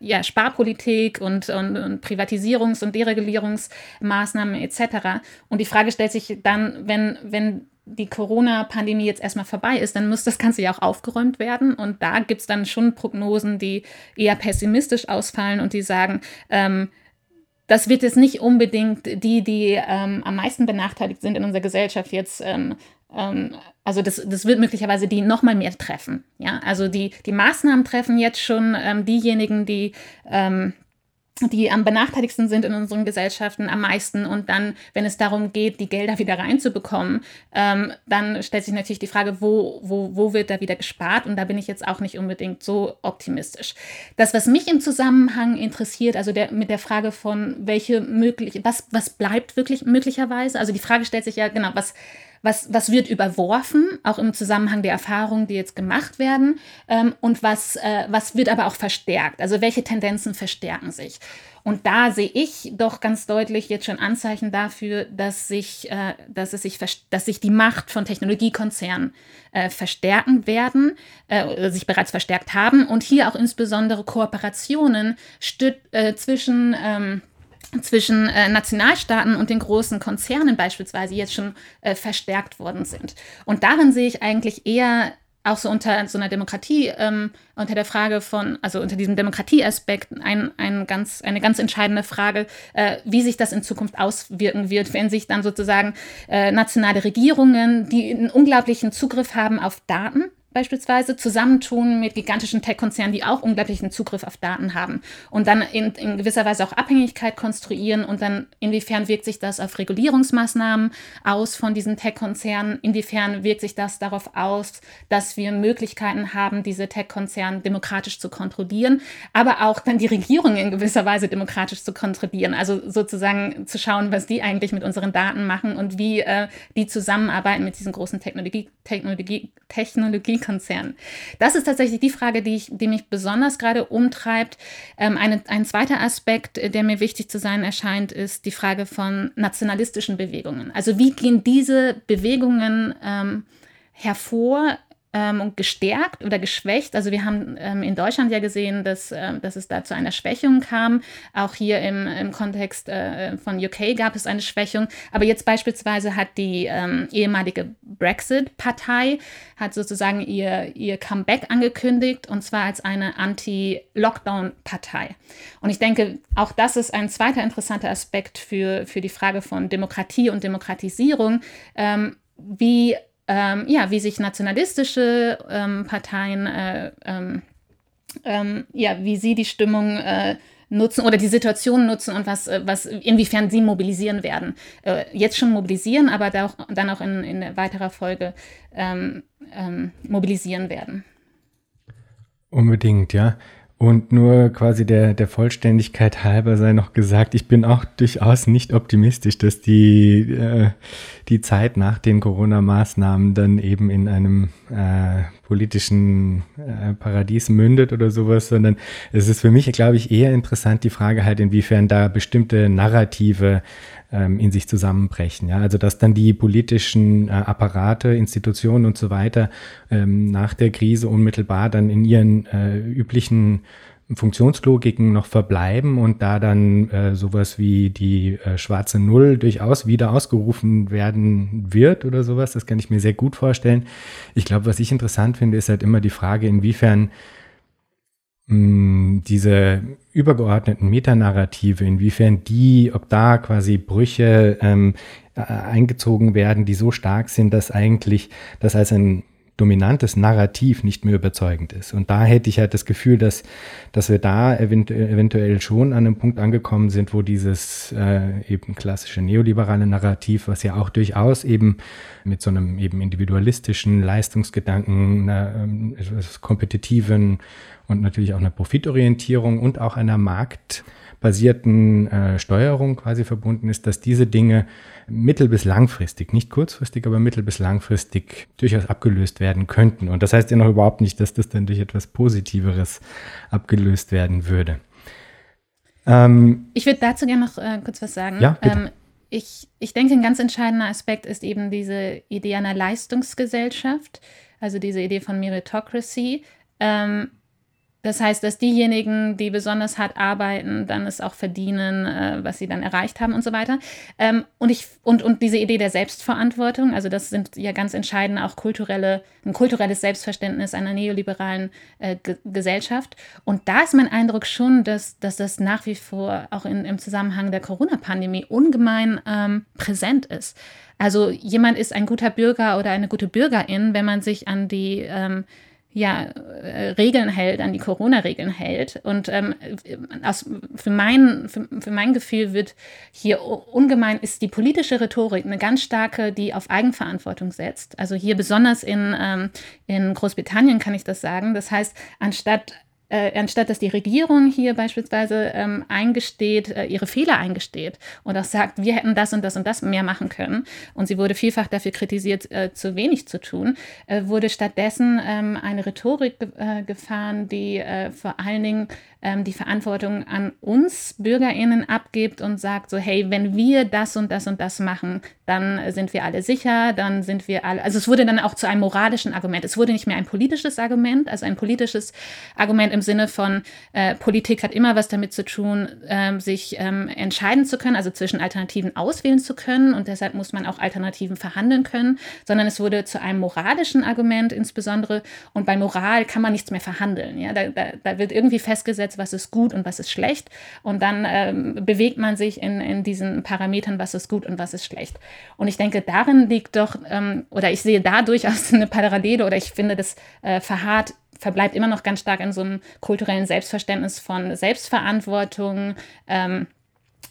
ja, Sparpolitik und, und, und Privatisierungs- und Deregulierungsmaßnahmen etc. Und die Frage stellt sich dann, wenn, wenn die Corona-Pandemie jetzt erstmal vorbei ist, dann muss das Ganze ja auch aufgeräumt werden. Und da gibt es dann schon Prognosen, die eher pessimistisch ausfallen und die sagen, ähm, das wird jetzt nicht unbedingt die, die ähm, am meisten benachteiligt sind in unserer Gesellschaft jetzt, ähm, ähm, also das, das wird möglicherweise die noch mal mehr treffen. Ja, also die, die Maßnahmen treffen jetzt schon ähm, diejenigen, die ähm, die am benachteiligsten sind in unseren Gesellschaften am meisten. Und dann, wenn es darum geht, die Gelder wieder reinzubekommen, ähm, dann stellt sich natürlich die Frage, wo, wo, wo wird da wieder gespart? Und da bin ich jetzt auch nicht unbedingt so optimistisch. Das, was mich im Zusammenhang interessiert, also der, mit der Frage von, welche möglich, was, was bleibt wirklich möglicherweise? Also die Frage stellt sich ja, genau, was, was, was wird überworfen, auch im Zusammenhang der Erfahrungen, die jetzt gemacht werden, ähm, und was, äh, was wird aber auch verstärkt, also welche Tendenzen verstärken sich. Und da sehe ich doch ganz deutlich jetzt schon Anzeichen dafür, dass sich, äh, dass es sich, dass sich die Macht von Technologiekonzernen äh, verstärken werden, äh, sich bereits verstärkt haben und hier auch insbesondere Kooperationen äh, zwischen ähm, zwischen äh, Nationalstaaten und den großen Konzernen beispielsweise jetzt schon äh, verstärkt worden sind. Und darin sehe ich eigentlich eher auch so unter so einer Demokratie, ähm, unter der Frage von, also unter diesem Demokratieaspekt, ein, ein ganz, eine ganz entscheidende Frage, äh, wie sich das in Zukunft auswirken wird, wenn sich dann sozusagen äh, nationale Regierungen, die einen unglaublichen Zugriff haben auf Daten, beispielsweise zusammentun mit gigantischen Tech-Konzernen, die auch unglaublichen Zugriff auf Daten haben und dann in, in, gewisser Weise auch Abhängigkeit konstruieren und dann inwiefern wirkt sich das auf Regulierungsmaßnahmen aus von diesen Tech-Konzernen, inwiefern wirkt sich das darauf aus, dass wir Möglichkeiten haben, diese Tech-Konzerne demokratisch zu kontrollieren, aber auch dann die Regierung in gewisser Weise demokratisch zu kontrollieren, also sozusagen zu schauen, was die eigentlich mit unseren Daten machen und wie äh, die zusammenarbeiten mit diesen großen Technologie, Technologie, Technologiekonzernen. Das ist tatsächlich die Frage, die, ich, die mich besonders gerade umtreibt. Ähm, eine, ein zweiter Aspekt, der mir wichtig zu sein erscheint, ist die Frage von nationalistischen Bewegungen. Also wie gehen diese Bewegungen ähm, hervor ähm, gestärkt oder geschwächt. Also wir haben ähm, in Deutschland ja gesehen, dass, äh, dass es da zu einer Schwächung kam. Auch hier im, im Kontext äh, von UK gab es eine Schwächung. Aber jetzt beispielsweise hat die ähm, ehemalige Brexit-Partei hat sozusagen ihr, ihr Comeback angekündigt und zwar als eine Anti-Lockdown-Partei. Und ich denke, auch das ist ein zweiter interessanter Aspekt für, für die Frage von Demokratie und Demokratisierung. Ähm, wie ähm, ja, wie sich nationalistische ähm, Parteien, äh, ähm, ähm, ja, wie sie die Stimmung äh, nutzen oder die Situation nutzen und was, äh, was inwiefern sie mobilisieren werden. Äh, jetzt schon mobilisieren, aber da auch, dann auch in, in weiterer Folge ähm, ähm, mobilisieren werden. Unbedingt, ja. Und nur quasi der, der Vollständigkeit halber sei noch gesagt, ich bin auch durchaus nicht optimistisch, dass die, äh, die Zeit nach den Corona-Maßnahmen dann eben in einem äh, politischen äh, Paradies mündet oder sowas, sondern es ist für mich, glaube ich, eher interessant die Frage halt, inwiefern da bestimmte Narrative ähm, in sich zusammenbrechen. Ja? Also dass dann die politischen äh, Apparate, Institutionen und so weiter ähm, nach der Krise unmittelbar dann in ihren äh, üblichen Funktionslogiken noch verbleiben und da dann äh, sowas wie die äh, schwarze Null durchaus wieder ausgerufen werden wird oder sowas, das kann ich mir sehr gut vorstellen. Ich glaube, was ich interessant finde, ist halt immer die Frage, inwiefern mh, diese übergeordneten Metanarrative, inwiefern die, ob da quasi Brüche ähm, äh, eingezogen werden, die so stark sind, dass eigentlich das als ein dominantes Narrativ nicht mehr überzeugend ist. Und da hätte ich halt das Gefühl, dass, dass wir da eventu eventuell schon an einem Punkt angekommen sind, wo dieses äh, eben klassische neoliberale Narrativ, was ja auch durchaus eben mit so einem eben individualistischen Leistungsgedanken, einer, ähm, kompetitiven und natürlich auch einer Profitorientierung und auch einer marktbasierten äh, Steuerung quasi verbunden ist, dass diese Dinge mittel- bis langfristig, nicht kurzfristig, aber mittel- bis langfristig durchaus abgelöst werden könnten. Und das heißt ja noch überhaupt nicht, dass das dann durch etwas Positiveres abgelöst werden würde. Ähm, ich würde dazu gerne noch äh, kurz was sagen. Ja, ähm, ich, ich denke, ein ganz entscheidender Aspekt ist eben diese Idee einer Leistungsgesellschaft, also diese Idee von Meritocracy. Ähm, das heißt, dass diejenigen, die besonders hart arbeiten, dann es auch verdienen, äh, was sie dann erreicht haben und so weiter. Ähm, und, ich, und, und diese Idee der Selbstverantwortung, also das sind ja ganz entscheidend auch kulturelle, ein kulturelles Selbstverständnis einer neoliberalen äh, Gesellschaft. Und da ist mein Eindruck schon, dass, dass das nach wie vor auch in, im Zusammenhang der Corona-Pandemie ungemein ähm, präsent ist. Also jemand ist ein guter Bürger oder eine gute Bürgerin, wenn man sich an die ähm, ja, äh, Regeln hält, an die Corona-Regeln hält. Und ähm, aus, für, mein, für, für mein Gefühl wird hier ungemein, ist die politische Rhetorik eine ganz starke, die auf Eigenverantwortung setzt. Also hier besonders in, ähm, in Großbritannien kann ich das sagen. Das heißt, anstatt äh, anstatt dass die Regierung hier beispielsweise ähm, eingesteht, äh, ihre Fehler eingesteht und auch sagt, wir hätten das und das und das mehr machen können, und sie wurde vielfach dafür kritisiert, äh, zu wenig zu tun, äh, wurde stattdessen ähm, eine Rhetorik äh, gefahren, die äh, vor allen Dingen ähm, die Verantwortung an uns BürgerInnen abgibt und sagt so, hey, wenn wir das und das und das machen, dann sind wir alle sicher, dann sind wir alle, also es wurde dann auch zu einem moralischen Argument. Es wurde nicht mehr ein politisches Argument, also ein politisches Argument im Sinne von äh, Politik hat immer was damit zu tun, ähm, sich ähm, entscheiden zu können, also zwischen Alternativen auswählen zu können und deshalb muss man auch Alternativen verhandeln können, sondern es wurde zu einem moralischen Argument insbesondere und bei Moral kann man nichts mehr verhandeln. Ja? Da, da, da wird irgendwie festgesetzt, was ist gut und was ist schlecht und dann ähm, bewegt man sich in, in diesen Parametern, was ist gut und was ist schlecht. Und ich denke, darin liegt doch, ähm, oder ich sehe da durchaus eine Parallele oder ich finde, das äh, verharrt verbleibt immer noch ganz stark in so einem kulturellen Selbstverständnis von Selbstverantwortung. Ähm,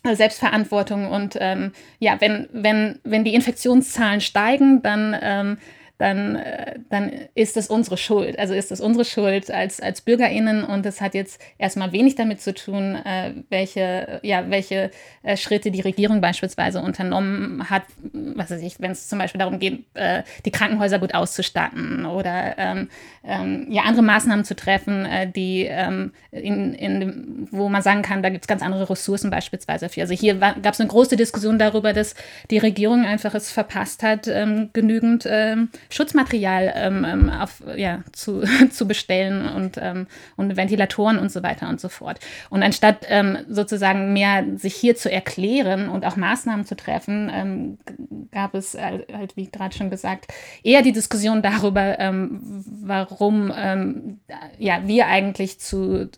Selbstverantwortung und ähm, ja, wenn, wenn, wenn die Infektionszahlen steigen, dann ähm, dann, äh, dann ist es unsere Schuld. Also ist es unsere Schuld als, als BürgerInnen und es hat jetzt erstmal wenig damit zu tun, äh, welche, ja, welche äh, Schritte die Regierung beispielsweise unternommen hat. Was weiß ich, wenn es zum Beispiel darum geht, die Krankenhäuser gut auszustatten oder ähm, ähm, ja, andere Maßnahmen zu treffen, die ähm, in, in, wo man sagen kann, da gibt es ganz andere Ressourcen beispielsweise für. Also hier gab es eine große Diskussion darüber, dass die Regierung einfach es verpasst hat, ähm, genügend ähm, Schutzmaterial ähm, ähm, auf, ja, zu, zu bestellen und, ähm, und Ventilatoren und so weiter und so fort. Und anstatt ähm, sozusagen mehr sich hier zu erklären und auch Maßnahmen zu treffen, ähm, gab es halt, halt wie gerade schon gesagt, eher die Diskussion darüber, ähm, warum ja, wir eigentlich zu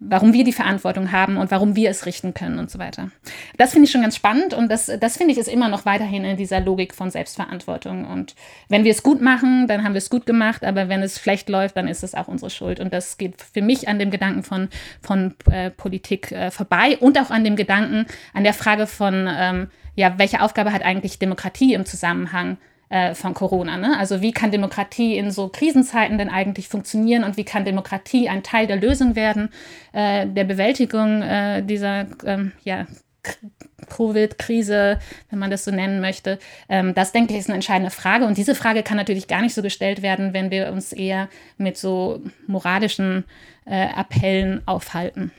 warum wir die Verantwortung haben und warum wir es richten können und so weiter. Das finde ich schon ganz spannend und das, das finde ich ist immer noch weiterhin in dieser Logik von Selbstverantwortung. Und wenn wir es gut machen, dann haben wir es gut gemacht, aber wenn es schlecht läuft, dann ist es auch unsere Schuld. Und das geht für mich an dem Gedanken von, von äh, Politik äh, vorbei und auch an dem Gedanken, an der Frage von, ähm, ja, welche Aufgabe hat eigentlich Demokratie im Zusammenhang äh, von Corona. Ne? Also wie kann Demokratie in so Krisenzeiten denn eigentlich funktionieren und wie kann Demokratie ein Teil der Lösung werden, äh, der Bewältigung äh, dieser ähm, ja, Covid-Krise, wenn man das so nennen möchte. Ähm, das, denke ich, ist eine entscheidende Frage. Und diese Frage kann natürlich gar nicht so gestellt werden, wenn wir uns eher mit so moralischen äh, Appellen aufhalten.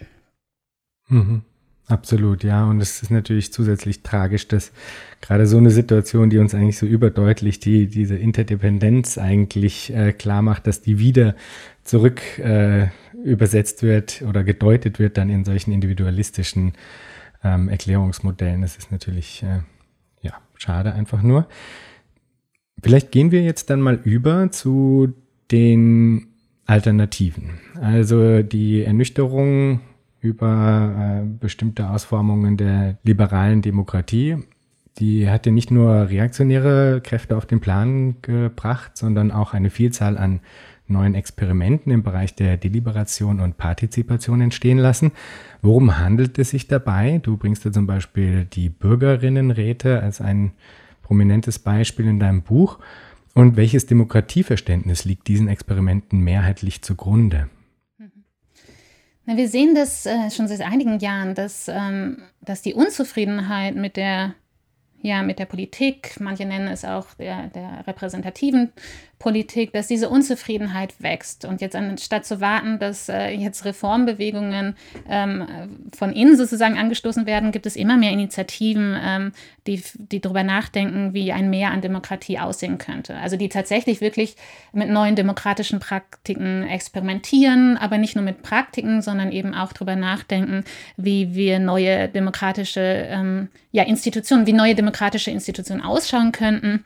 Mhm. Absolut, ja. Und es ist natürlich zusätzlich tragisch, dass gerade so eine Situation, die uns eigentlich so überdeutlicht, die diese Interdependenz eigentlich äh, klar macht, dass die wieder zurück äh, übersetzt wird oder gedeutet wird dann in solchen individualistischen ähm, Erklärungsmodellen. Das ist natürlich, äh, ja, schade einfach nur. Vielleicht gehen wir jetzt dann mal über zu den Alternativen. Also die Ernüchterung über äh, bestimmte Ausformungen der liberalen Demokratie. Die hatte nicht nur reaktionäre Kräfte auf den Plan gebracht, sondern auch eine Vielzahl an neuen Experimenten im Bereich der Deliberation und Partizipation entstehen lassen. Worum handelt es sich dabei? Du bringst da zum Beispiel die Bürgerinnenräte als ein prominentes Beispiel in deinem Buch. Und welches Demokratieverständnis liegt diesen Experimenten mehrheitlich zugrunde? Wir sehen das äh, schon seit einigen Jahren, dass, ähm, dass die Unzufriedenheit mit der, ja, mit der Politik, manche nennen es auch der, der repräsentativen Politik, dass diese Unzufriedenheit wächst. Und jetzt anstatt zu warten, dass äh, jetzt Reformbewegungen ähm, von innen sozusagen angestoßen werden, gibt es immer mehr Initiativen, ähm, die, die darüber nachdenken, wie ein Mehr an Demokratie aussehen könnte. Also die tatsächlich wirklich mit neuen demokratischen Praktiken experimentieren, aber nicht nur mit Praktiken, sondern eben auch darüber nachdenken, wie wir neue demokratische ähm, ja, Institutionen, wie neue demokratische Institutionen ausschauen könnten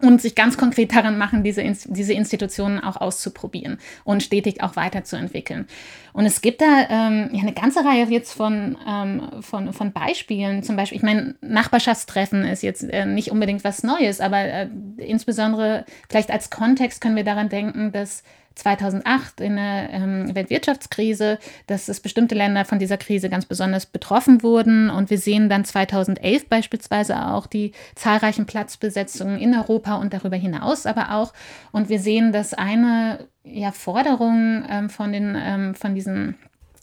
und sich ganz konkret daran machen, diese, diese Institutionen auch auszuprobieren und stetig auch weiterzuentwickeln. Und es gibt da ähm, ja eine ganze Reihe jetzt von, ähm, von, von Beispielen. Zum Beispiel, ich meine, Nachbarschaftstreffen ist jetzt äh, nicht unbedingt was Neues, aber äh, insbesondere vielleicht als Kontext können wir daran denken, dass 2008 in der ähm, Weltwirtschaftskrise, dass es bestimmte Länder von dieser Krise ganz besonders betroffen wurden. Und wir sehen dann 2011 beispielsweise auch die zahlreichen Platzbesetzungen in Europa und darüber hinaus aber auch. Und wir sehen, dass eine ja, Forderung ähm, von, den, ähm, von diesen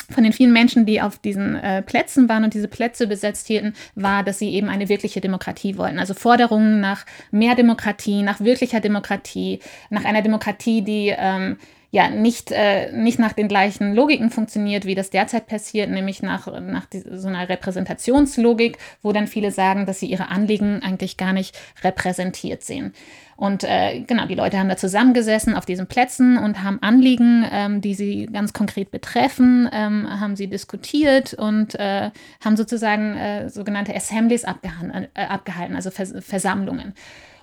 von den vielen Menschen, die auf diesen äh, Plätzen waren und diese Plätze besetzt hielten, war, dass sie eben eine wirkliche Demokratie wollten. Also Forderungen nach mehr Demokratie, nach wirklicher Demokratie, nach einer Demokratie, die ähm, ja nicht, äh, nicht nach den gleichen Logiken funktioniert, wie das derzeit passiert, nämlich nach, nach so einer Repräsentationslogik, wo dann viele sagen, dass sie ihre Anliegen eigentlich gar nicht repräsentiert sehen. Und äh, genau, die Leute haben da zusammengesessen auf diesen Plätzen und haben Anliegen, ähm, die sie ganz konkret betreffen, ähm, haben sie diskutiert und äh, haben sozusagen äh, sogenannte Assemblies abgehalten, äh, abgehalten also Vers Versammlungen.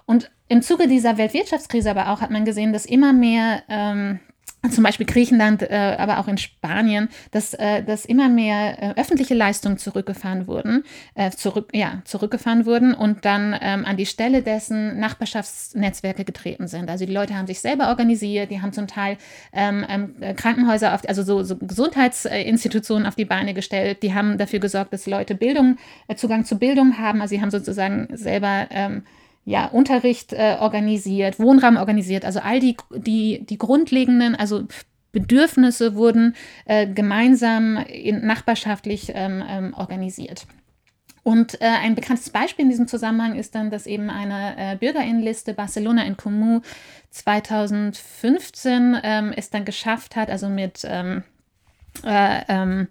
Und im Zuge dieser Weltwirtschaftskrise aber auch hat man gesehen, dass immer mehr ähm, zum Beispiel Griechenland, äh, aber auch in Spanien, dass, äh, dass immer mehr äh, öffentliche Leistungen zurückgefahren wurden, äh, zurück, ja, zurückgefahren wurden und dann ähm, an die Stelle dessen Nachbarschaftsnetzwerke getreten sind. Also die Leute haben sich selber organisiert, die haben zum Teil ähm, ähm, Krankenhäuser, auf, also so, so, Gesundheitsinstitutionen auf die Beine gestellt, die haben dafür gesorgt, dass Leute Bildung, äh, Zugang zu Bildung haben. Also sie haben sozusagen selber ähm, ja, Unterricht äh, organisiert, Wohnraum organisiert, also all die, die, die grundlegenden, also Bedürfnisse wurden äh, gemeinsam in, nachbarschaftlich ähm, ähm, organisiert. Und äh, ein bekanntes Beispiel in diesem Zusammenhang ist dann, dass eben eine äh, Bürgerinnenliste Barcelona in Comú 2015 ähm, es dann geschafft hat, also mit ähm, äh, ähm,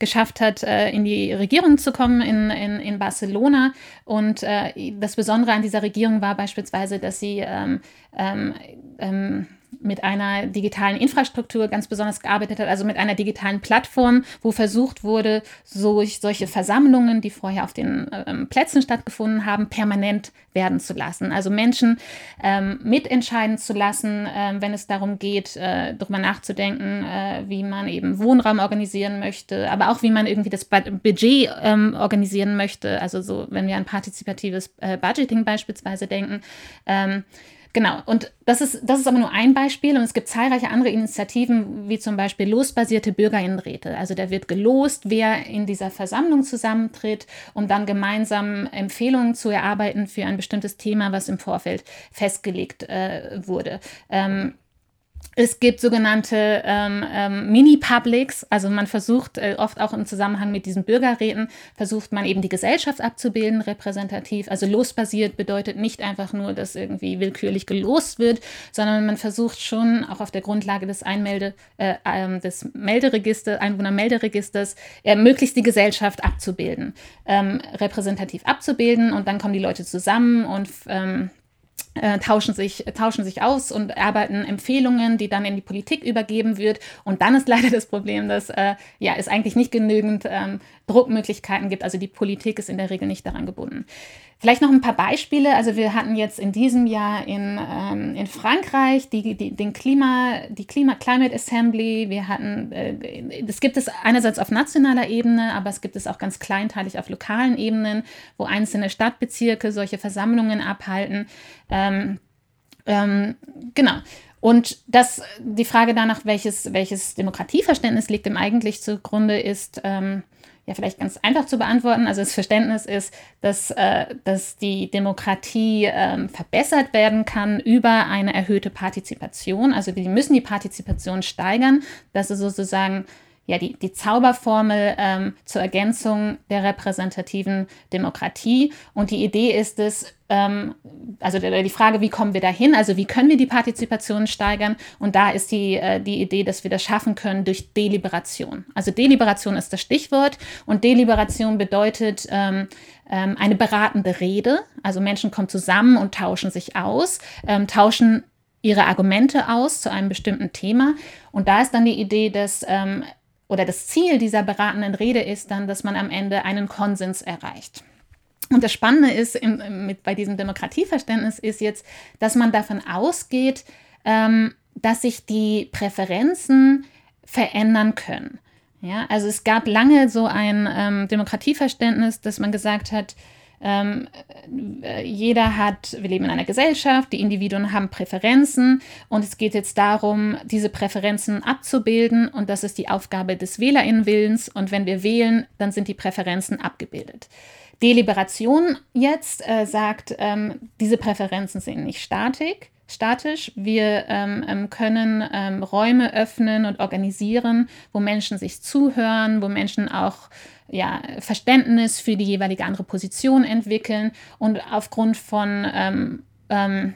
geschafft hat, äh, in die Regierung zu kommen in, in, in Barcelona. Und äh, das Besondere an dieser Regierung war beispielsweise, dass sie ähm, ähm, ähm mit einer digitalen Infrastruktur ganz besonders gearbeitet hat, also mit einer digitalen Plattform, wo versucht wurde, so, solche Versammlungen, die vorher auf den ähm, Plätzen stattgefunden haben, permanent werden zu lassen. Also Menschen ähm, mitentscheiden zu lassen, ähm, wenn es darum geht, äh, darüber nachzudenken, äh, wie man eben Wohnraum organisieren möchte, aber auch wie man irgendwie das Budget ähm, organisieren möchte. Also so, wenn wir an partizipatives äh, Budgeting beispielsweise denken. Genau, und das ist, das ist aber nur ein Beispiel und es gibt zahlreiche andere Initiativen, wie zum Beispiel losbasierte Bürgerinnenräte. Also da wird gelost, wer in dieser Versammlung zusammentritt, um dann gemeinsam Empfehlungen zu erarbeiten für ein bestimmtes Thema, was im Vorfeld festgelegt äh, wurde. Ähm, es gibt sogenannte ähm, ähm, Mini-Publics, also man versucht äh, oft auch im Zusammenhang mit diesen Bürgerräten, versucht man eben die Gesellschaft abzubilden, repräsentativ. Also losbasiert bedeutet nicht einfach nur, dass irgendwie willkürlich gelost wird, sondern man versucht schon auch auf der Grundlage des Einmelde, äh, äh, des Melderegisters, Einwohnermelderegisters, äh, möglichst die Gesellschaft abzubilden, ähm, repräsentativ abzubilden und dann kommen die Leute zusammen und ähm, äh, tauschen, sich, tauschen sich aus und arbeiten Empfehlungen, die dann in die Politik übergeben wird. Und dann ist leider das Problem, dass äh, ja, es eigentlich nicht genügend ähm, Druckmöglichkeiten gibt. Also die Politik ist in der Regel nicht daran gebunden. Vielleicht noch ein paar Beispiele. Also wir hatten jetzt in diesem Jahr in, ähm, in Frankreich die, die, den Klima, die Klima Climate Assembly. Wir hatten, äh, das gibt es einerseits auf nationaler Ebene, aber es gibt es auch ganz kleinteilig auf lokalen Ebenen, wo einzelne Stadtbezirke solche Versammlungen abhalten. Ähm, ähm, genau. Und das, die Frage danach, welches, welches Demokratieverständnis liegt dem eigentlich zugrunde, ist, ähm, ja vielleicht ganz einfach zu beantworten. Also das Verständnis ist, dass, äh, dass die Demokratie äh, verbessert werden kann über eine erhöhte Partizipation. Also wir müssen die Partizipation steigern. Das ist sozusagen ja, die, die Zauberformel ähm, zur Ergänzung der repräsentativen Demokratie. Und die Idee ist es, ähm, also die Frage, wie kommen wir dahin? Also wie können wir die Partizipation steigern? Und da ist die, äh, die Idee, dass wir das schaffen können durch Deliberation. Also Deliberation ist das Stichwort. Und Deliberation bedeutet ähm, ähm eine beratende Rede. Also Menschen kommen zusammen und tauschen sich aus, ähm, tauschen ihre Argumente aus zu einem bestimmten Thema. Und da ist dann die Idee, dass ähm, oder das Ziel dieser beratenden Rede ist dann, dass man am Ende einen Konsens erreicht. Und das Spannende ist im, mit, bei diesem Demokratieverständnis ist jetzt, dass man davon ausgeht, ähm, dass sich die Präferenzen verändern können. Ja, also es gab lange so ein ähm, Demokratieverständnis, dass man gesagt hat, ähm, äh, jeder hat, wir leben in einer Gesellschaft, die Individuen haben Präferenzen und es geht jetzt darum, diese Präferenzen abzubilden und das ist die Aufgabe des Wählerinnenwillens und wenn wir wählen, dann sind die Präferenzen abgebildet. Deliberation jetzt äh, sagt, ähm, diese Präferenzen sind nicht statik, statisch. Wir ähm, ähm, können ähm, Räume öffnen und organisieren, wo Menschen sich zuhören, wo Menschen auch ja, Verständnis für die jeweilige andere Position entwickeln und aufgrund von ähm, ähm,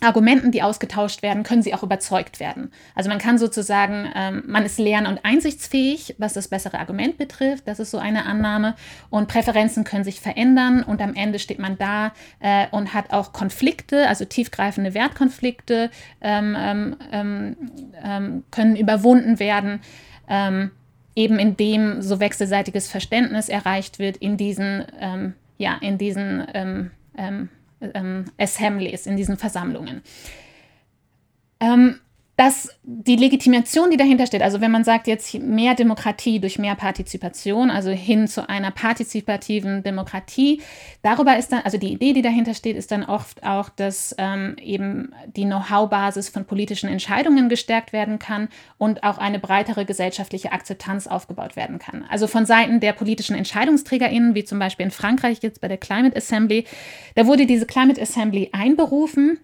Argumenten, die ausgetauscht werden, können sie auch überzeugt werden. Also man kann sozusagen, ähm, man ist lern- und einsichtsfähig, was das bessere Argument betrifft. Das ist so eine Annahme. Und Präferenzen können sich verändern und am Ende steht man da äh, und hat auch Konflikte, also tiefgreifende Wertkonflikte ähm, ähm, ähm, ähm können überwunden werden. Ähm, eben indem so wechselseitiges Verständnis erreicht wird in diesen, ja, in diesen ähm, Assemblies, in diesen Versammlungen. Ähm, dass die Legitimation, die dahinter steht, also wenn man sagt jetzt mehr Demokratie durch mehr Partizipation, also hin zu einer partizipativen Demokratie, darüber ist dann, also die Idee, die dahinter steht, ist dann oft auch, dass ähm, eben die Know-how-Basis von politischen Entscheidungen gestärkt werden kann und auch eine breitere gesellschaftliche Akzeptanz aufgebaut werden kann. Also von Seiten der politischen EntscheidungsträgerInnen, wie zum Beispiel in Frankreich jetzt bei der Climate Assembly, da wurde diese Climate Assembly einberufen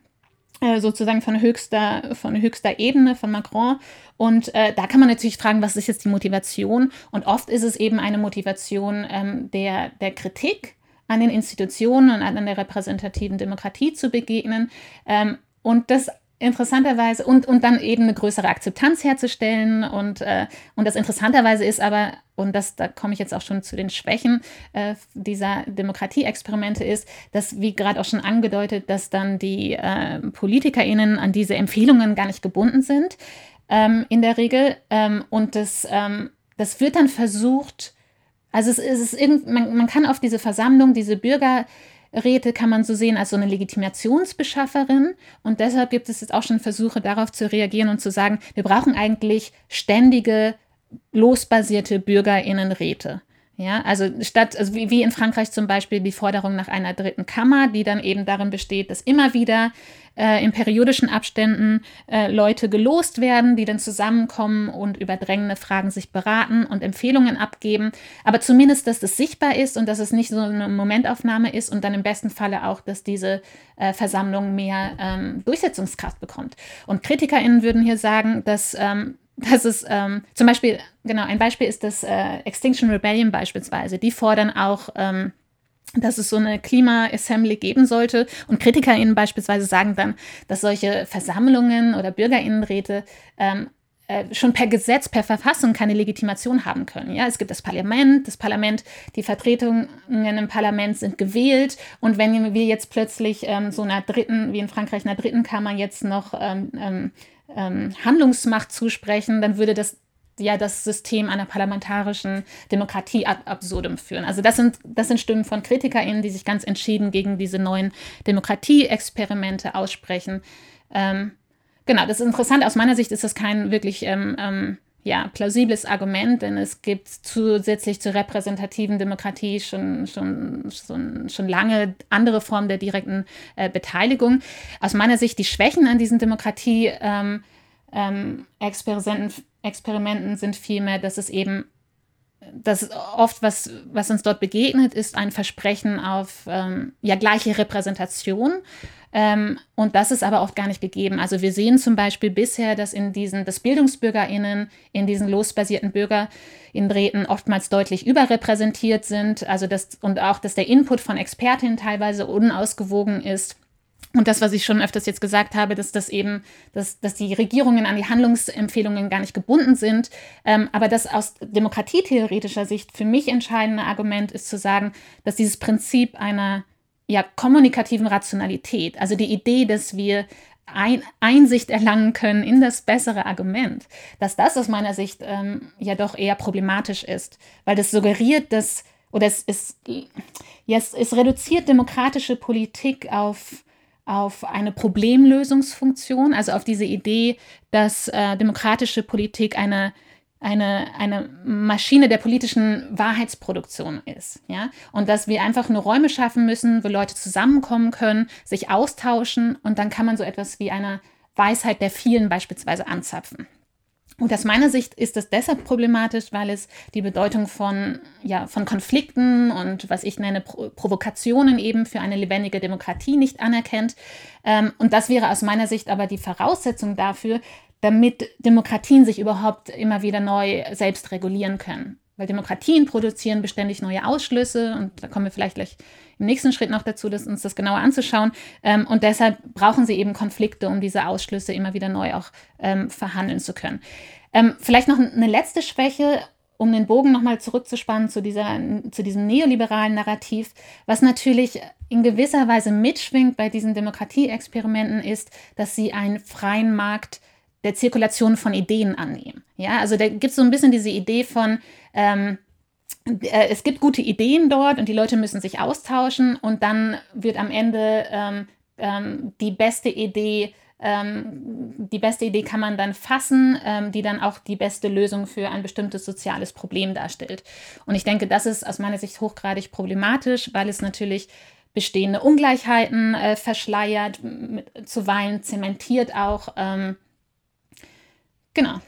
sozusagen von höchster, von höchster Ebene von Macron. Und äh, da kann man natürlich fragen, was ist jetzt die Motivation? Und oft ist es eben eine Motivation ähm, der, der Kritik an den Institutionen und an der repräsentativen Demokratie zu begegnen. Ähm, und das interessanterweise und, und dann eben eine größere Akzeptanz herzustellen. Und, äh, und das interessanterweise ist aber, und das, da komme ich jetzt auch schon zu den Schwächen äh, dieser Demokratieexperimente, ist, dass, wie gerade auch schon angedeutet, dass dann die äh, PolitikerInnen an diese Empfehlungen gar nicht gebunden sind, ähm, in der Regel. Ähm, und das, ähm, das wird dann versucht, also es, es ist irgend, man, man kann auf diese Versammlung, diese Bürger, Räte kann man so sehen als so eine Legitimationsbeschafferin. Und deshalb gibt es jetzt auch schon Versuche darauf zu reagieren und zu sagen, wir brauchen eigentlich ständige, losbasierte Bürgerinnenräte. Ja, also statt, also wie, wie in Frankreich zum Beispiel die Forderung nach einer dritten Kammer, die dann eben darin besteht, dass immer wieder äh, in periodischen Abständen äh, Leute gelost werden, die dann zusammenkommen und über drängende Fragen sich beraten und Empfehlungen abgeben. Aber zumindest, dass das sichtbar ist und dass es nicht so eine Momentaufnahme ist und dann im besten Falle auch, dass diese äh, Versammlung mehr ähm, Durchsetzungskraft bekommt. Und KritikerInnen würden hier sagen, dass ähm, das ist ähm, zum Beispiel, genau, ein Beispiel ist das äh, Extinction Rebellion beispielsweise. Die fordern auch, ähm, dass es so eine Klima-Assembly geben sollte. Und KritikerInnen beispielsweise sagen dann, dass solche Versammlungen oder BürgerInnenräte ähm, äh, schon per Gesetz, per Verfassung keine Legitimation haben können. Ja, es gibt das Parlament, das Parlament, die Vertretungen im Parlament sind gewählt und wenn wir jetzt plötzlich ähm, so einer dritten, wie in Frankreich einer dritten Kammer jetzt noch ähm, ähm, Handlungsmacht zusprechen, dann würde das ja das System einer parlamentarischen Demokratie ad absurdum führen. Also das sind, das sind Stimmen von KritikerInnen, die sich ganz entschieden gegen diese neuen Demokratie-Experimente aussprechen. Ähm, genau, das ist interessant. Aus meiner Sicht ist das kein wirklich ähm, ähm, ja, plausibles Argument, denn es gibt zusätzlich zur repräsentativen Demokratie schon, schon, schon, schon lange andere Formen der direkten äh, Beteiligung. Aus meiner Sicht die Schwächen an diesen Demokratie-Experimenten ähm, ähm, Experimenten sind vielmehr, dass es eben dass oft, was, was uns dort begegnet, ist ein Versprechen auf ähm, ja, gleiche Repräsentation ähm, und das ist aber oft gar nicht gegeben. Also wir sehen zum Beispiel bisher, dass in diesen, dass BildungsbürgerInnen in diesen losbasierten Bürgerinnenräten oftmals deutlich überrepräsentiert sind. Also das, und auch, dass der Input von Expertinnen teilweise unausgewogen ist. Und das, was ich schon öfters jetzt gesagt habe, dass das eben, dass, dass die Regierungen an die Handlungsempfehlungen gar nicht gebunden sind. Ähm, aber das aus demokratietheoretischer Sicht für mich entscheidende Argument ist zu sagen, dass dieses Prinzip einer ja, kommunikativen Rationalität, also die Idee, dass wir ein, Einsicht erlangen können in das bessere Argument, dass das aus meiner Sicht ähm, ja doch eher problematisch ist, weil das suggeriert, dass, oder es, ist, ja, es, es reduziert demokratische Politik auf, auf eine Problemlösungsfunktion, also auf diese Idee, dass äh, demokratische Politik eine eine, eine Maschine der politischen Wahrheitsproduktion ist. Ja? Und dass wir einfach nur Räume schaffen müssen, wo Leute zusammenkommen können, sich austauschen und dann kann man so etwas wie eine Weisheit der vielen beispielsweise anzapfen. Und aus meiner Sicht ist das deshalb problematisch, weil es die Bedeutung von, ja, von Konflikten und was ich nenne Pro Provokationen eben für eine lebendige Demokratie nicht anerkennt. Ähm, und das wäre aus meiner Sicht aber die Voraussetzung dafür, damit Demokratien sich überhaupt immer wieder neu selbst regulieren können. weil Demokratien produzieren beständig neue Ausschlüsse und da kommen wir vielleicht gleich im nächsten Schritt noch dazu, das, uns das genauer anzuschauen. Ähm, und deshalb brauchen sie eben Konflikte, um diese Ausschlüsse immer wieder neu auch ähm, verhandeln zu können. Ähm, vielleicht noch eine letzte Schwäche, um den Bogen nochmal zurückzuspannen zu, dieser, zu diesem neoliberalen Narrativ, was natürlich in gewisser Weise mitschwingt bei diesen Demokratieexperimenten, ist, dass sie einen freien Markt der Zirkulation von Ideen annehmen. Ja, also da gibt es so ein bisschen diese Idee von, ähm, äh, es gibt gute Ideen dort und die Leute müssen sich austauschen und dann wird am Ende ähm, ähm, die beste Idee ähm, die beste Idee kann man dann fassen, ähm, die dann auch die beste Lösung für ein bestimmtes soziales Problem darstellt. Und ich denke, das ist aus meiner Sicht hochgradig problematisch, weil es natürlich bestehende Ungleichheiten äh, verschleiert, mit, zuweilen zementiert auch. Ähm, genau.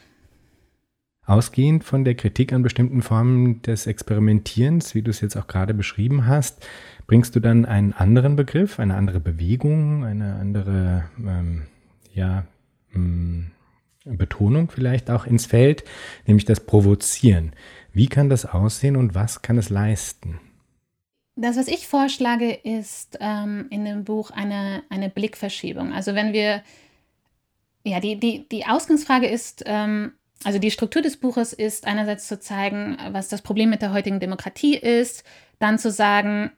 Ausgehend von der Kritik an bestimmten Formen des Experimentierens, wie du es jetzt auch gerade beschrieben hast, bringst du dann einen anderen Begriff, eine andere Bewegung, eine andere ähm, ja, mh, mm, Betonung vielleicht auch ins Feld, nämlich das Provozieren. Wie kann das aussehen und was kann es leisten? Das, was ich vorschlage, ist ähm, in dem Buch eine, eine Blickverschiebung. Also wenn wir, ja, die, die, die Ausgangsfrage ist, ähm, also die Struktur des Buches ist einerseits zu zeigen, was das Problem mit der heutigen Demokratie ist, dann zu sagen,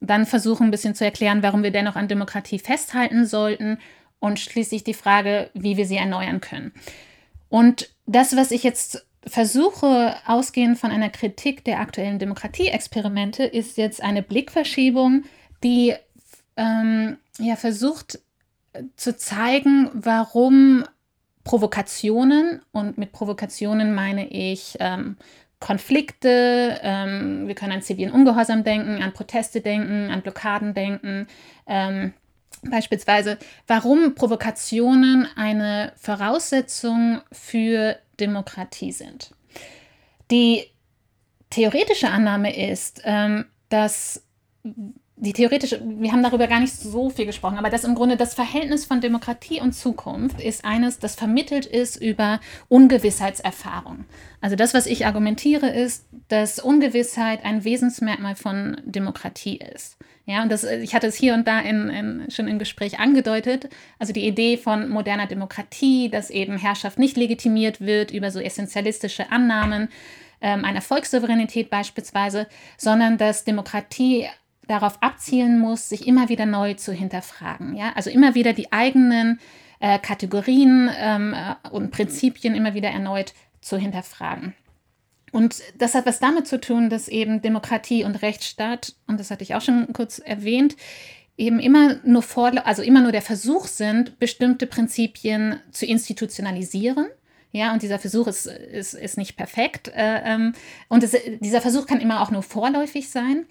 dann versuchen ein bisschen zu erklären, warum wir dennoch an Demokratie festhalten sollten und schließlich die Frage, wie wir sie erneuern können. Und das, was ich jetzt versuche, ausgehend von einer Kritik der aktuellen Demokratieexperimente, ist jetzt eine Blickverschiebung, die ähm, ja versucht zu zeigen, warum Provokationen, und mit Provokationen meine ich ähm, Konflikte, ähm, wir können an zivilen Ungehorsam denken, an Proteste denken, an Blockaden denken, ähm, Beispielsweise, warum Provokationen eine Voraussetzung für Demokratie sind. Die theoretische Annahme ist, ähm, dass die theoretische, wir haben darüber gar nicht so viel gesprochen, aber das im Grunde das Verhältnis von Demokratie und Zukunft ist eines, das vermittelt ist über Ungewissheitserfahrung. Also das, was ich argumentiere, ist, dass Ungewissheit ein Wesensmerkmal von Demokratie ist. Ja, und das, ich hatte es hier und da in, in, schon im Gespräch angedeutet. Also die Idee von moderner Demokratie, dass eben Herrschaft nicht legitimiert wird über so essentialistische Annahmen ähm, einer Volkssouveränität beispielsweise, sondern dass Demokratie darauf abzielen muss, sich immer wieder neu zu hinterfragen. Ja? Also immer wieder die eigenen äh, Kategorien ähm, äh, und Prinzipien immer wieder erneut zu hinterfragen. Und das hat was damit zu tun, dass eben Demokratie und Rechtsstaat, und das hatte ich auch schon kurz erwähnt, eben immer nur vor, also immer nur der Versuch sind, bestimmte Prinzipien zu institutionalisieren. Ja, und dieser Versuch ist, ist, ist nicht perfekt. Äh, ähm, und es, dieser Versuch kann immer auch nur vorläufig sein.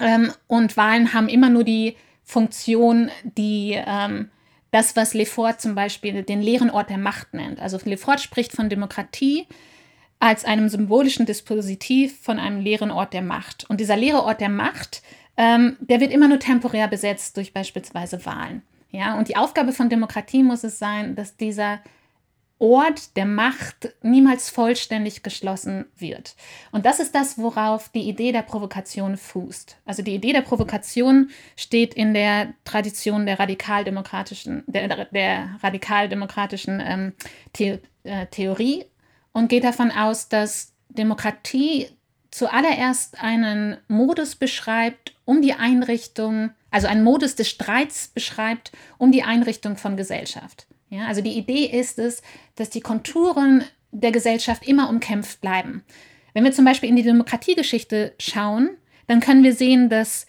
Ähm, und Wahlen haben immer nur die Funktion, die ähm, das, was Lefort zum Beispiel den leeren Ort der Macht nennt. Also Lefort spricht von Demokratie als einem symbolischen Dispositiv von einem leeren Ort der Macht. Und dieser leere Ort der Macht, ähm, der wird immer nur temporär besetzt durch beispielsweise Wahlen. Ja, und die Aufgabe von Demokratie muss es sein, dass dieser Ort der Macht niemals vollständig geschlossen wird. Und das ist das, worauf die Idee der Provokation fußt. Also die Idee der Provokation steht in der Tradition der radikaldemokratischen, der, der radikaldemokratischen ähm, The äh, Theorie und geht davon aus, dass Demokratie zuallererst einen Modus beschreibt, um die Einrichtung, also einen Modus des Streits beschreibt, um die Einrichtung von Gesellschaft. Ja, also die Idee ist es, dass die Konturen der Gesellschaft immer umkämpft bleiben. Wenn wir zum Beispiel in die Demokratiegeschichte schauen, dann können wir sehen, dass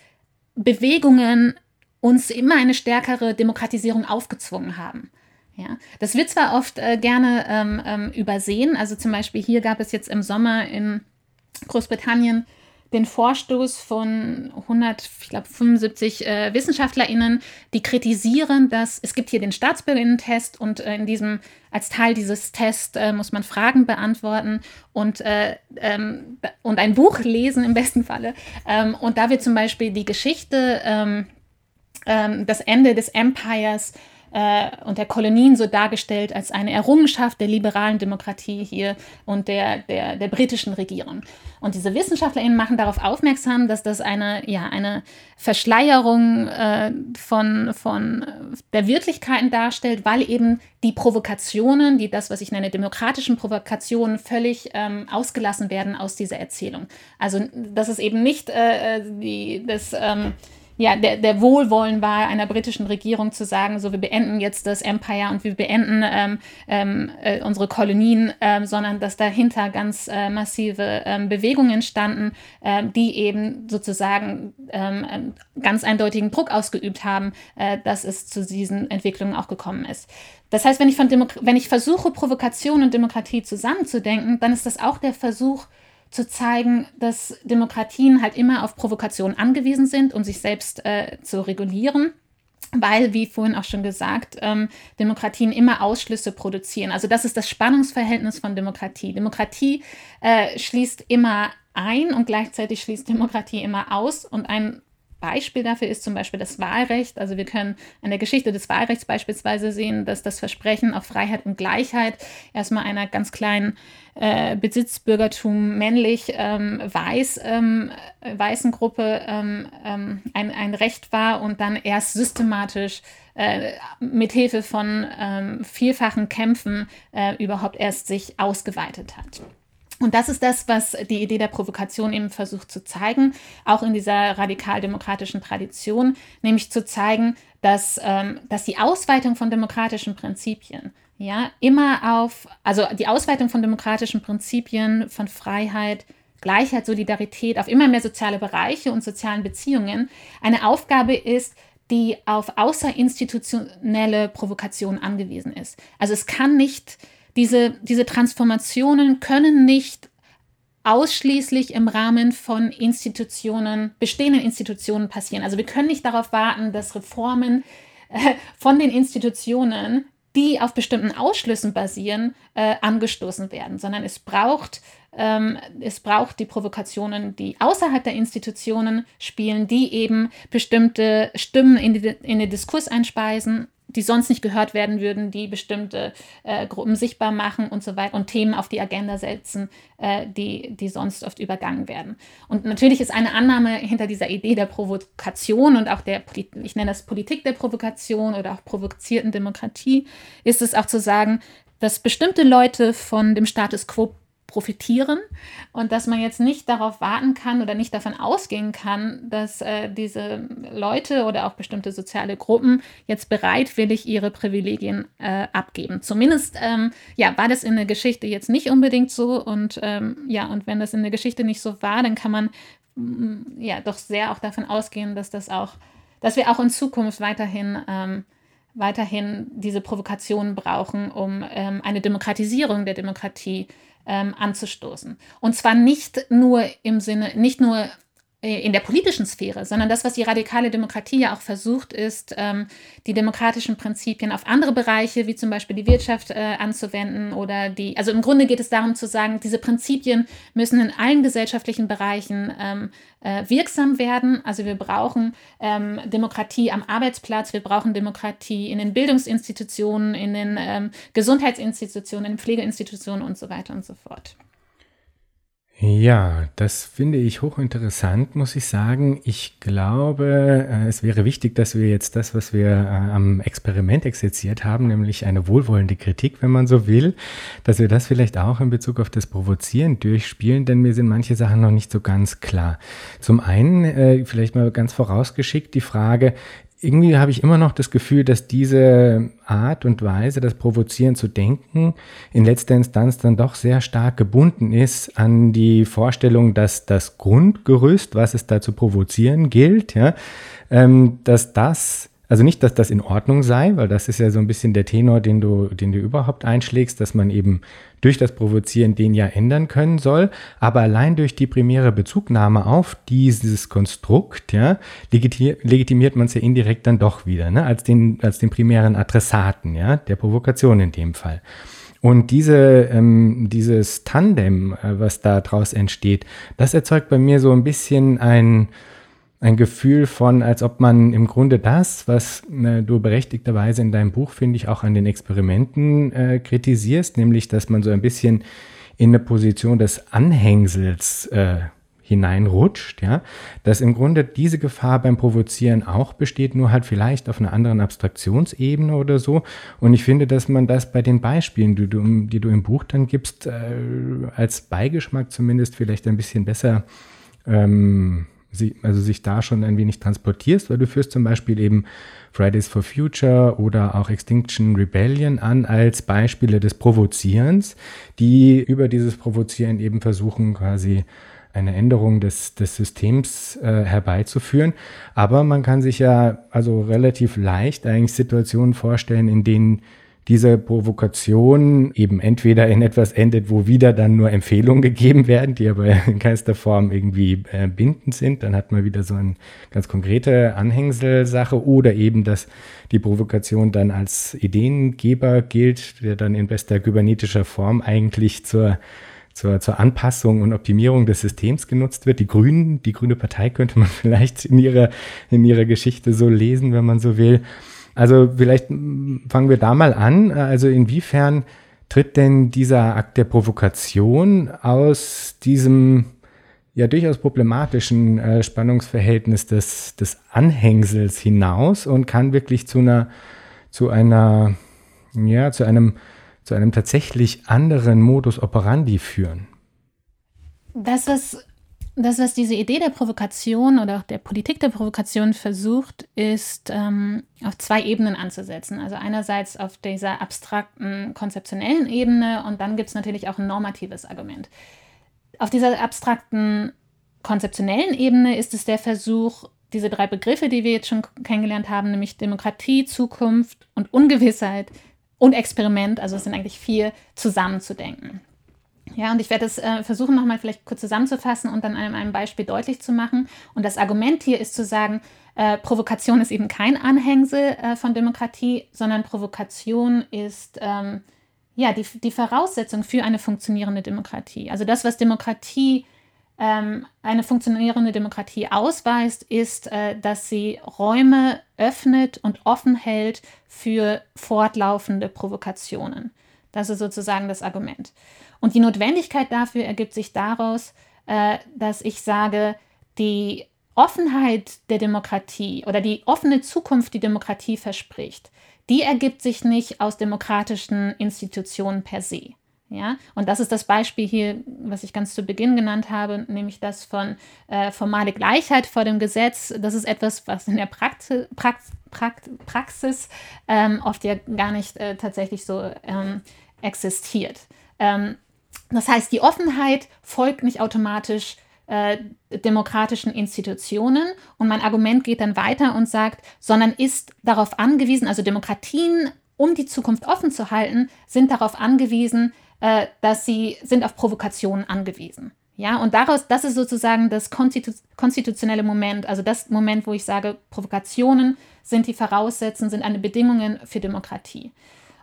Bewegungen uns immer eine stärkere Demokratisierung aufgezwungen haben. Ja, das wird zwar oft äh, gerne ähm, ähm, übersehen, also zum Beispiel hier gab es jetzt im Sommer in Großbritannien den Vorstoß von 175 äh, WissenschaftlerInnen, die kritisieren, dass es gibt hier den Staatsbürgerinnen-Test und äh, in diesem, als Teil dieses Tests äh, muss man Fragen beantworten und, äh, ähm, und ein Buch lesen im besten Falle. Ähm, und da wird zum Beispiel die Geschichte, ähm, ähm das Ende des Empires äh, und der Kolonien so dargestellt als eine Errungenschaft der liberalen Demokratie hier und der, der, der britischen Regierung. Und diese WissenschaftlerInnen machen darauf aufmerksam, dass das eine, ja, eine Verschleierung äh, von, von der Wirklichkeiten darstellt, weil eben die Provokationen, die das, was ich nenne, demokratischen Provokationen, völlig ähm, ausgelassen werden aus dieser Erzählung. Also, dass es eben nicht äh, äh die, das. Ähm, ja, der, der Wohlwollen war einer britischen Regierung zu sagen, so wir beenden jetzt das Empire und wir beenden ähm, ähm, äh, unsere Kolonien, ähm, sondern dass dahinter ganz äh, massive ähm, Bewegungen standen, ähm, die eben sozusagen ähm, ganz eindeutigen Druck ausgeübt haben, äh, dass es zu diesen Entwicklungen auch gekommen ist. Das heißt, wenn ich, von wenn ich versuche, Provokation und Demokratie zusammenzudenken, dann ist das auch der Versuch, zu zeigen, dass Demokratien halt immer auf Provokation angewiesen sind, um sich selbst äh, zu regulieren. Weil, wie vorhin auch schon gesagt, ähm, Demokratien immer Ausschlüsse produzieren. Also das ist das Spannungsverhältnis von Demokratie. Demokratie äh, schließt immer ein und gleichzeitig schließt Demokratie immer aus. Und ein Beispiel dafür ist zum Beispiel das Wahlrecht. Also wir können an der Geschichte des Wahlrechts beispielsweise sehen, dass das Versprechen auf Freiheit und Gleichheit erstmal einer ganz kleinen äh, Besitzbürgertum männlich ähm, weiß, ähm, weißen Gruppe ähm, ähm ein, ein Recht war und dann erst systematisch äh, mit Hilfe von ähm, vielfachen Kämpfen äh, überhaupt erst sich ausgeweitet hat. Und das ist das, was die Idee der Provokation eben versucht zu zeigen, auch in dieser radikal-demokratischen Tradition, nämlich zu zeigen, dass, ähm, dass die Ausweitung von demokratischen Prinzipien ja immer auf, also die Ausweitung von demokratischen Prinzipien, von Freiheit, Gleichheit, Solidarität auf immer mehr soziale Bereiche und sozialen Beziehungen eine Aufgabe ist, die auf außerinstitutionelle Provokation angewiesen ist. Also es kann nicht diese, diese Transformationen können nicht ausschließlich im Rahmen von Institutionen, bestehenden Institutionen passieren. Also wir können nicht darauf warten, dass Reformen äh, von den Institutionen, die auf bestimmten Ausschlüssen basieren, äh, angestoßen werden, sondern es braucht, ähm, es braucht die Provokationen, die außerhalb der Institutionen spielen, die eben bestimmte Stimmen in, die, in den Diskurs einspeisen die sonst nicht gehört werden würden, die bestimmte äh, Gruppen sichtbar machen und so weiter und Themen auf die Agenda setzen, äh, die, die sonst oft übergangen werden. Und natürlich ist eine Annahme hinter dieser Idee der Provokation und auch der, ich nenne das Politik der Provokation oder auch provozierten Demokratie, ist es auch zu sagen, dass bestimmte Leute von dem Status quo profitieren und dass man jetzt nicht darauf warten kann oder nicht davon ausgehen kann, dass äh, diese Leute oder auch bestimmte soziale Gruppen jetzt bereitwillig ihre Privilegien äh, abgeben. Zumindest ähm, ja, war das in der Geschichte jetzt nicht unbedingt so und ähm, ja, und wenn das in der Geschichte nicht so war, dann kann man mm, ja doch sehr auch davon ausgehen, dass das auch, dass wir auch in Zukunft weiterhin ähm, weiterhin diese Provokationen brauchen, um ähm, eine Demokratisierung der Demokratie ähm, anzustoßen. Und zwar nicht nur im Sinne, nicht nur in der politischen Sphäre, sondern das, was die radikale Demokratie ja auch versucht, ist, ähm, die demokratischen Prinzipien auf andere Bereiche, wie zum Beispiel die Wirtschaft, äh, anzuwenden oder die, also im Grunde geht es darum zu sagen, diese Prinzipien müssen in allen gesellschaftlichen Bereichen ähm, äh, wirksam werden. Also wir brauchen ähm, Demokratie am Arbeitsplatz, wir brauchen Demokratie in den Bildungsinstitutionen, in den Gesundheitsinstitutionen, in den Pflegeinstitutionen und so weiter und so fort. Ja, das finde ich hochinteressant, muss ich sagen. Ich glaube, äh, es wäre wichtig, dass wir jetzt das, was wir äh, am Experiment exerziert haben, nämlich eine wohlwollende Kritik, wenn man so will, dass wir das vielleicht auch in Bezug auf das Provozieren durchspielen, denn mir sind manche Sachen noch nicht so ganz klar. Zum einen, äh, vielleicht mal ganz vorausgeschickt, die Frage, irgendwie habe ich immer noch das Gefühl, dass diese Art und Weise, das Provozieren zu denken, in letzter Instanz dann doch sehr stark gebunden ist an die Vorstellung, dass das Grundgerüst, was es da zu provozieren gilt, ja, ähm, dass das also nicht, dass das in Ordnung sei, weil das ist ja so ein bisschen der Tenor, den du, den du überhaupt einschlägst, dass man eben durch das Provozieren den ja ändern können soll, aber allein durch die primäre Bezugnahme auf dieses Konstrukt, ja, legitimiert man es ja indirekt dann doch wieder, ne, als den, als den primären Adressaten, ja, der Provokation in dem Fall. Und diese, ähm, dieses Tandem, äh, was da draus entsteht, das erzeugt bei mir so ein bisschen ein, ein Gefühl von, als ob man im Grunde das, was äh, du berechtigterweise in deinem Buch, finde ich, auch an den Experimenten äh, kritisierst, nämlich, dass man so ein bisschen in eine Position des Anhängsels äh, hineinrutscht, ja, dass im Grunde diese Gefahr beim Provozieren auch besteht, nur halt vielleicht auf einer anderen Abstraktionsebene oder so. Und ich finde, dass man das bei den Beispielen, die du, die du im Buch dann gibst, äh, als Beigeschmack zumindest vielleicht ein bisschen besser ähm, also sich da schon ein wenig transportierst, weil du führst zum Beispiel eben Fridays for Future oder auch Extinction Rebellion an als Beispiele des Provozierens, die über dieses Provozieren eben versuchen, quasi eine Änderung des, des Systems äh, herbeizuführen. Aber man kann sich ja also relativ leicht eigentlich Situationen vorstellen, in denen diese Provokation eben entweder in etwas endet, wo wieder dann nur Empfehlungen gegeben werden, die aber in keinster Form irgendwie äh, bindend sind. Dann hat man wieder so eine ganz konkrete Anhängselsache oder eben, dass die Provokation dann als Ideengeber gilt, der dann in bester kybernetischer Form eigentlich zur zur, zur Anpassung und Optimierung des Systems genutzt wird. Die Grünen, die Grüne Partei könnte man vielleicht in ihrer, in ihrer Geschichte so lesen, wenn man so will. Also vielleicht fangen wir da mal an. Also inwiefern tritt denn dieser Akt der Provokation aus diesem ja durchaus problematischen äh, Spannungsverhältnis des, des Anhängsels hinaus und kann wirklich zu einer, zu einer, ja, zu einem, zu einem tatsächlich anderen Modus operandi führen? Das, was das, was diese Idee der Provokation oder auch der Politik der Provokation versucht, ist ähm, auf zwei Ebenen anzusetzen. Also einerseits auf dieser abstrakten, konzeptionellen Ebene und dann gibt es natürlich auch ein normatives Argument. Auf dieser abstrakten, konzeptionellen Ebene ist es der Versuch, diese drei Begriffe, die wir jetzt schon kennengelernt haben, nämlich Demokratie, Zukunft und Ungewissheit und Experiment, also es sind eigentlich vier, zusammenzudenken. Ja, und ich werde es äh, versuchen, nochmal vielleicht kurz zusammenzufassen und dann an einem Beispiel deutlich zu machen. Und das Argument hier ist zu sagen, äh, Provokation ist eben kein Anhängsel äh, von Demokratie, sondern Provokation ist ähm, ja, die, die Voraussetzung für eine funktionierende Demokratie. Also das, was Demokratie, ähm, eine funktionierende Demokratie ausweist, ist, äh, dass sie Räume öffnet und offen hält für fortlaufende Provokationen. Das ist sozusagen das Argument. Und die Notwendigkeit dafür ergibt sich daraus, äh, dass ich sage, die Offenheit der Demokratie oder die offene Zukunft, die Demokratie verspricht, die ergibt sich nicht aus demokratischen Institutionen per se. Ja, und das ist das Beispiel hier, was ich ganz zu Beginn genannt habe, nämlich das von äh, formale Gleichheit vor dem Gesetz. Das ist etwas, was in der Praxis, Prax, Prax, Praxis ähm, oft ja gar nicht äh, tatsächlich so ähm, existiert. Ähm, das heißt, die Offenheit folgt nicht automatisch äh, demokratischen Institutionen und mein Argument geht dann weiter und sagt, sondern ist darauf angewiesen, also Demokratien, um die Zukunft offen zu halten, sind darauf angewiesen, äh, dass sie sind auf Provokationen angewiesen. Ja, und daraus, das ist sozusagen das konstitu konstitutionelle Moment, also das Moment, wo ich sage, Provokationen sind die Voraussetzungen, sind eine Bedingung für Demokratie.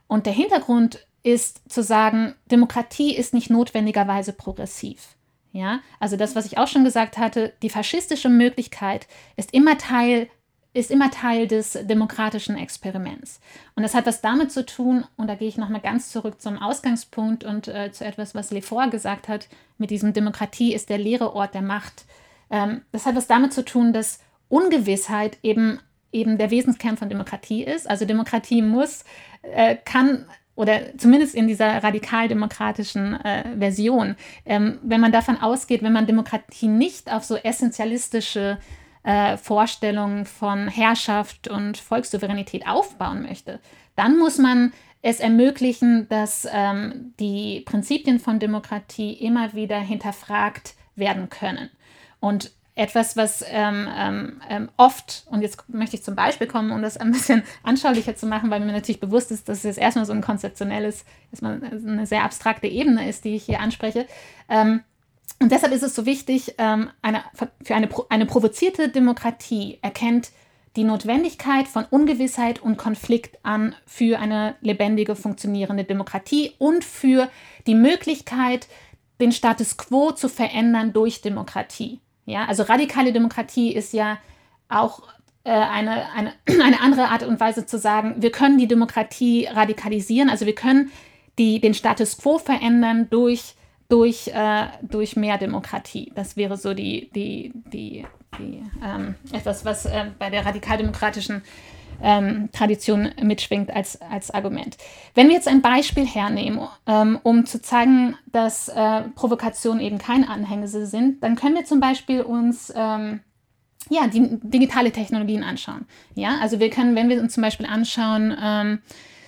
Und der Hintergrund ist zu sagen, Demokratie ist nicht notwendigerweise progressiv. Ja, also das, was ich auch schon gesagt hatte, die faschistische Möglichkeit ist immer Teil ist immer Teil des demokratischen Experiments. Und das hat was damit zu tun, und da gehe ich nochmal ganz zurück zum Ausgangspunkt und äh, zu etwas, was Lefort gesagt hat, mit diesem Demokratie ist der leere Ort der Macht. Ähm, das hat was damit zu tun, dass Ungewissheit eben, eben der Wesenskern von Demokratie ist. Also Demokratie muss, äh, kann oder zumindest in dieser radikaldemokratischen äh, Version, ähm, wenn man davon ausgeht, wenn man Demokratie nicht auf so essentialistische äh, Vorstellungen von Herrschaft und Volkssouveränität aufbauen möchte, dann muss man es ermöglichen, dass ähm, die Prinzipien von Demokratie immer wieder hinterfragt werden können. Und etwas, was ähm, ähm, ähm, oft, und jetzt möchte ich zum Beispiel kommen, um das ein bisschen anschaulicher zu machen, weil mir natürlich bewusst ist, dass es erstmal so ein konzeptionelles, erstmal eine sehr abstrakte Ebene ist, die ich hier anspreche. Ähm, und deshalb ist es so wichtig, ähm, eine, für eine, eine provozierte Demokratie erkennt die Notwendigkeit von Ungewissheit und Konflikt an für eine lebendige, funktionierende Demokratie und für die Möglichkeit, den Status quo zu verändern durch Demokratie. Ja, also radikale Demokratie ist ja auch äh, eine, eine, eine andere Art und Weise zu sagen, wir können die Demokratie radikalisieren, also wir können die, den Status quo verändern durch, durch, äh, durch mehr Demokratie. Das wäre so die, die, die, die ähm, etwas, was äh, bei der radikaldemokratischen ähm, Tradition mitschwingt als, als Argument. Wenn wir jetzt ein Beispiel hernehmen, ähm, um zu zeigen, dass äh, Provokationen eben kein Anhängsel sind, dann können wir zum Beispiel uns ähm, ja, die digitale Technologien anschauen. Ja, also wir können, wenn wir uns zum Beispiel anschauen, ähm,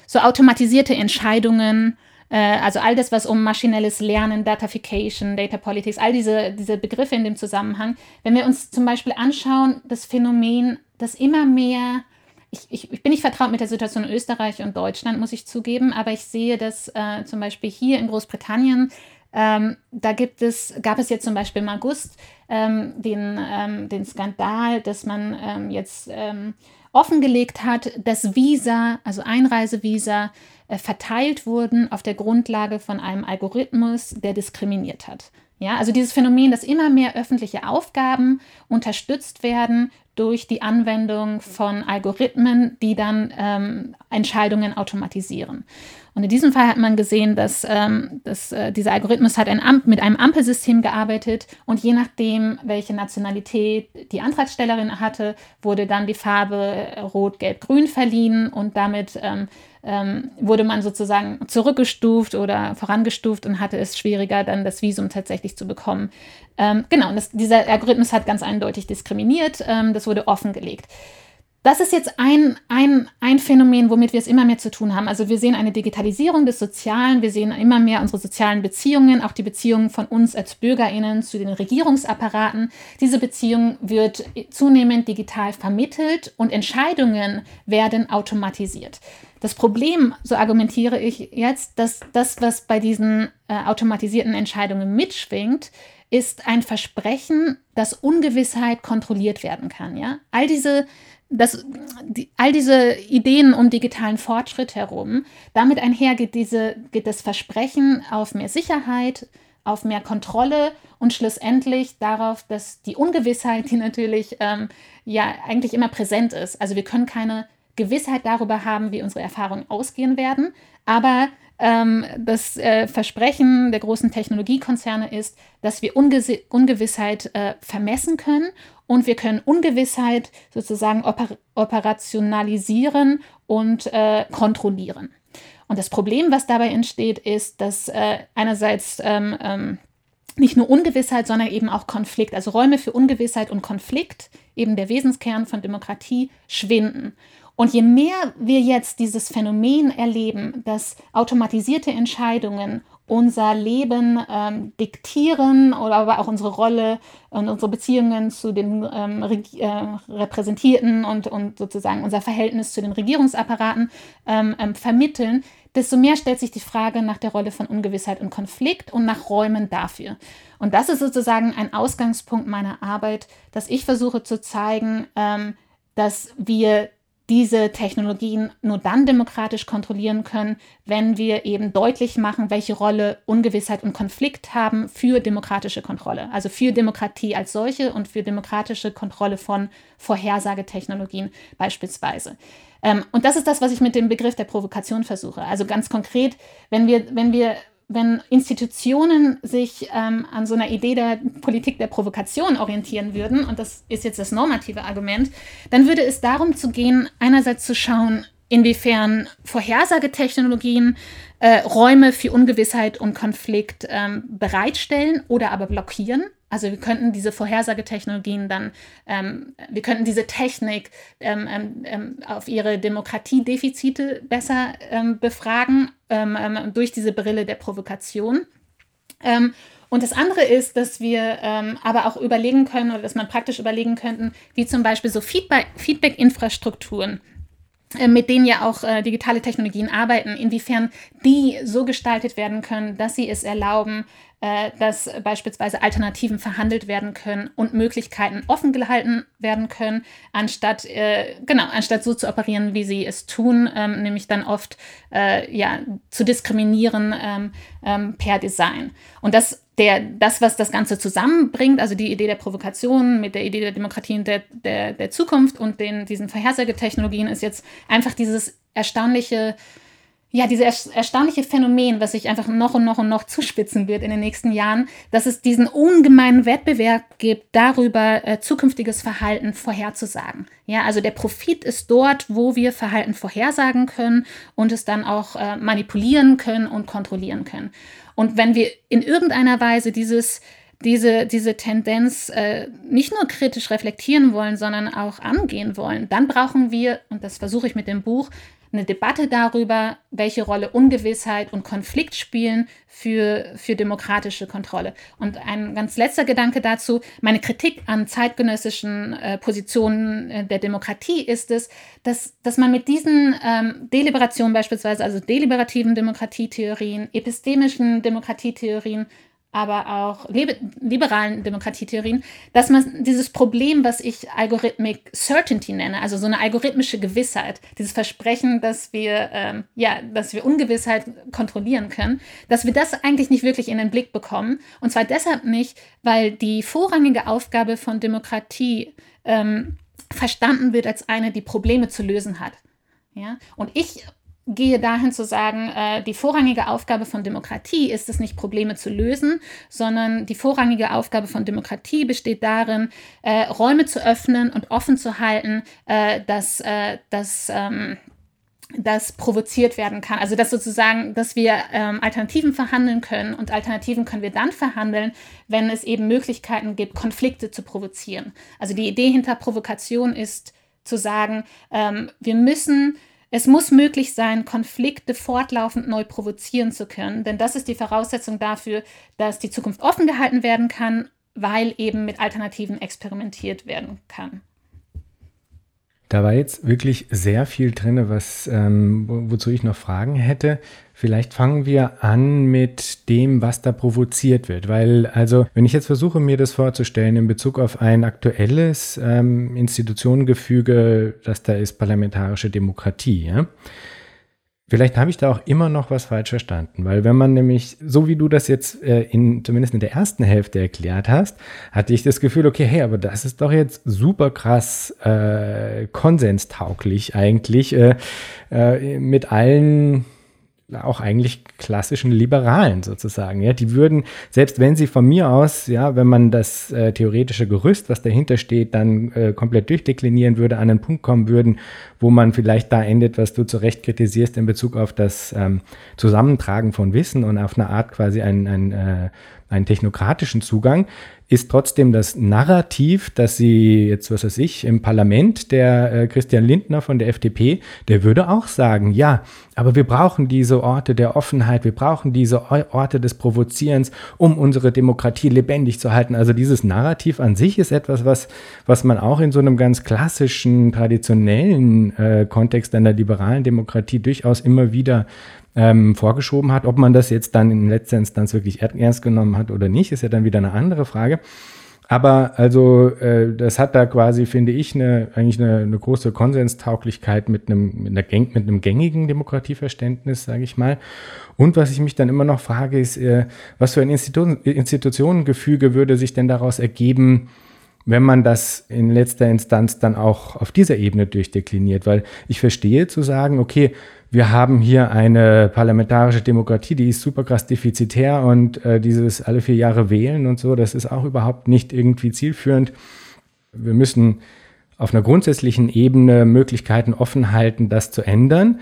so automatisierte Entscheidungen, äh, also all das, was um maschinelles Lernen, Datafication, Data Politics, all diese, diese Begriffe in dem Zusammenhang, wenn wir uns zum Beispiel anschauen, das Phänomen, dass immer mehr ich, ich, ich, bin nicht vertraut mit der Situation in Österreich und Deutschland, muss ich zugeben, aber ich sehe, dass äh, zum Beispiel hier in Großbritannien, ähm, da gibt es, gab es jetzt zum Beispiel im August ähm, den, ähm, den Skandal, dass man ähm, jetzt ähm, offengelegt hat, dass Visa, also Einreisevisa, äh, verteilt wurden auf der Grundlage von einem Algorithmus, der diskriminiert hat. Ja, also dieses Phänomen, dass immer mehr öffentliche Aufgaben unterstützt werden durch die Anwendung von Algorithmen, die dann ähm, Entscheidungen automatisieren. Und in diesem Fall hat man gesehen, dass, ähm, dass äh, dieser Algorithmus hat ein mit einem Ampelsystem gearbeitet und je nachdem, welche Nationalität die Antragstellerin hatte, wurde dann die Farbe Rot, Gelb, Grün verliehen und damit ähm, ähm, wurde man sozusagen zurückgestuft oder vorangestuft und hatte es schwieriger, dann das Visum tatsächlich zu bekommen. Ähm, genau, das, dieser Algorithmus hat ganz eindeutig diskriminiert. Ähm, das wurde offengelegt. Das ist jetzt ein, ein, ein Phänomen, womit wir es immer mehr zu tun haben. Also wir sehen eine Digitalisierung des Sozialen, wir sehen immer mehr unsere sozialen Beziehungen, auch die Beziehungen von uns als Bürgerinnen zu den Regierungsapparaten. Diese Beziehung wird zunehmend digital vermittelt und Entscheidungen werden automatisiert. Das Problem, so argumentiere ich jetzt, dass das, was bei diesen äh, automatisierten Entscheidungen mitschwingt, ist ein Versprechen, dass Ungewissheit kontrolliert werden kann. Ja? All, diese, das, die, all diese Ideen um digitalen Fortschritt herum, damit einher geht, diese, geht das Versprechen auf mehr Sicherheit, auf mehr Kontrolle und schlussendlich darauf, dass die Ungewissheit, die natürlich ähm, ja eigentlich immer präsent ist, also wir können keine Gewissheit darüber haben, wie unsere Erfahrungen ausgehen werden. Aber ähm, das äh, Versprechen der großen Technologiekonzerne ist, dass wir Unge Ungewissheit äh, vermessen können und wir können Ungewissheit sozusagen oper operationalisieren und äh, kontrollieren. Und das Problem, was dabei entsteht, ist, dass äh, einerseits ähm, ähm, nicht nur Ungewissheit, sondern eben auch Konflikt, also Räume für Ungewissheit und Konflikt, eben der Wesenskern von Demokratie, schwinden. Und je mehr wir jetzt dieses Phänomen erleben, dass automatisierte Entscheidungen unser Leben ähm, diktieren oder aber auch unsere Rolle und unsere Beziehungen zu den ähm, äh, Repräsentierten und, und sozusagen unser Verhältnis zu den Regierungsapparaten ähm, ähm, vermitteln, desto mehr stellt sich die Frage nach der Rolle von Ungewissheit und Konflikt und nach Räumen dafür. Und das ist sozusagen ein Ausgangspunkt meiner Arbeit, dass ich versuche zu zeigen, ähm, dass wir diese Technologien nur dann demokratisch kontrollieren können, wenn wir eben deutlich machen, welche Rolle Ungewissheit und Konflikt haben für demokratische Kontrolle, also für Demokratie als solche und für demokratische Kontrolle von Vorhersagetechnologien beispielsweise. Ähm, und das ist das, was ich mit dem Begriff der Provokation versuche. Also ganz konkret, wenn wir, wenn wir wenn Institutionen sich ähm, an so einer Idee der Politik der Provokation orientieren würden, und das ist jetzt das normative Argument, dann würde es darum zu gehen, einerseits zu schauen, inwiefern Vorhersagetechnologien äh, Räume für Ungewissheit und Konflikt ähm, bereitstellen oder aber blockieren. Also wir könnten diese Vorhersagetechnologien dann, ähm, wir könnten diese Technik ähm, ähm, ähm auf ihre Demokratiedefizite besser ähm, befragen ähm, durch diese Brille der Provokation. und das andere ist, dass wir aber auch überlegen können oder dass man praktisch überlegen könnten, wie zum Beispiel so Feedback-Infrastrukturen äh, mit denen ja auch äh, digitale Technologien arbeiten, inwiefern die so gestaltet werden können, dass sie es erlauben, äh, dass beispielsweise Alternativen verhandelt werden können und Möglichkeiten offen gehalten werden können, anstatt, äh, genau, anstatt so zu operieren, wie sie es tun, ähm, nämlich dann oft äh, ja, zu diskriminieren ähm, ähm, per Design. Und das der, das, was das Ganze zusammenbringt, also die Idee der Provokation mit der Idee der Demokratie und der, der, der Zukunft und den, diesen Vorhersagetechnologien, ist jetzt einfach dieses erstaunliche ja, dieses erstaunliche Phänomen, was sich einfach noch und noch und noch zuspitzen wird in den nächsten Jahren, dass es diesen ungemeinen Wettbewerb gibt, darüber äh, zukünftiges Verhalten vorherzusagen. Ja, also der Profit ist dort, wo wir Verhalten vorhersagen können und es dann auch äh, manipulieren können und kontrollieren können. Und wenn wir in irgendeiner Weise dieses diese, diese Tendenz äh, nicht nur kritisch reflektieren wollen, sondern auch angehen wollen, dann brauchen wir, und das versuche ich mit dem Buch, eine Debatte darüber, welche Rolle Ungewissheit und Konflikt spielen für, für demokratische Kontrolle. Und ein ganz letzter Gedanke dazu, meine Kritik an zeitgenössischen äh, Positionen äh, der Demokratie ist es, dass, dass man mit diesen ähm, Deliberationen beispielsweise, also deliberativen Demokratietheorien, epistemischen Demokratietheorien, aber auch liberalen Demokratietheorien, dass man dieses Problem, was ich Algorithmic Certainty nenne, also so eine algorithmische Gewissheit, dieses Versprechen, dass wir, ähm, ja, dass wir Ungewissheit kontrollieren können, dass wir das eigentlich nicht wirklich in den Blick bekommen. Und zwar deshalb nicht, weil die vorrangige Aufgabe von Demokratie ähm, verstanden wird als eine, die Probleme zu lösen hat. Ja? Und ich gehe dahin zu sagen, äh, die vorrangige Aufgabe von Demokratie ist es nicht, Probleme zu lösen, sondern die vorrangige Aufgabe von Demokratie besteht darin, äh, Räume zu öffnen und offen zu halten, äh, dass, äh, dass ähm, das provoziert werden kann. Also dass sozusagen, dass wir ähm, Alternativen verhandeln können und Alternativen können wir dann verhandeln, wenn es eben Möglichkeiten gibt, Konflikte zu provozieren. Also die Idee hinter Provokation ist zu sagen, ähm, wir müssen es muss möglich sein, Konflikte fortlaufend neu provozieren zu können, denn das ist die Voraussetzung dafür, dass die Zukunft offen gehalten werden kann, weil eben mit Alternativen experimentiert werden kann. Da war jetzt wirklich sehr viel drin, was, ähm, wo, wozu ich noch Fragen hätte. Vielleicht fangen wir an mit dem, was da provoziert wird. Weil, also, wenn ich jetzt versuche, mir das vorzustellen in Bezug auf ein aktuelles ähm, Institutionengefüge, das da ist parlamentarische Demokratie, ja, Vielleicht habe ich da auch immer noch was falsch verstanden, weil wenn man nämlich, so wie du das jetzt äh, in, zumindest in der ersten Hälfte erklärt hast, hatte ich das Gefühl, okay, hey, aber das ist doch jetzt super krass äh, konsenstauglich eigentlich äh, äh, mit allen auch eigentlich klassischen Liberalen sozusagen. Ja, die würden, selbst wenn sie von mir aus, ja, wenn man das äh, theoretische Gerüst, was dahinter steht, dann äh, komplett durchdeklinieren würde, an einen Punkt kommen würden, wo man vielleicht da endet, was du zu Recht kritisierst in Bezug auf das ähm, Zusammentragen von Wissen und auf eine Art quasi ein, ein äh, einen technokratischen Zugang, ist trotzdem das Narrativ, dass sie jetzt, was weiß ich, im Parlament, der äh, Christian Lindner von der FDP, der würde auch sagen, ja, aber wir brauchen diese Orte der Offenheit, wir brauchen diese Orte des Provozierens, um unsere Demokratie lebendig zu halten. Also dieses Narrativ an sich ist etwas, was, was man auch in so einem ganz klassischen, traditionellen äh, Kontext einer liberalen Demokratie durchaus immer wieder ähm, vorgeschoben hat. Ob man das jetzt dann in letzter Instanz wirklich ernst genommen hat oder nicht, ist ja dann wieder eine andere Frage. Aber also äh, das hat da quasi, finde ich, eine, eigentlich eine, eine große Konsenstauglichkeit mit einem, mit, einer Gäng, mit einem gängigen Demokratieverständnis, sage ich mal. Und was ich mich dann immer noch frage, ist, äh, was für ein Institu Institutionengefüge würde sich denn daraus ergeben, wenn man das in letzter Instanz dann auch auf dieser Ebene durchdekliniert? Weil ich verstehe zu sagen, okay, wir haben hier eine parlamentarische Demokratie, die ist super krass defizitär und äh, dieses alle vier Jahre wählen und so, das ist auch überhaupt nicht irgendwie zielführend. Wir müssen auf einer grundsätzlichen Ebene Möglichkeiten offen halten, das zu ändern.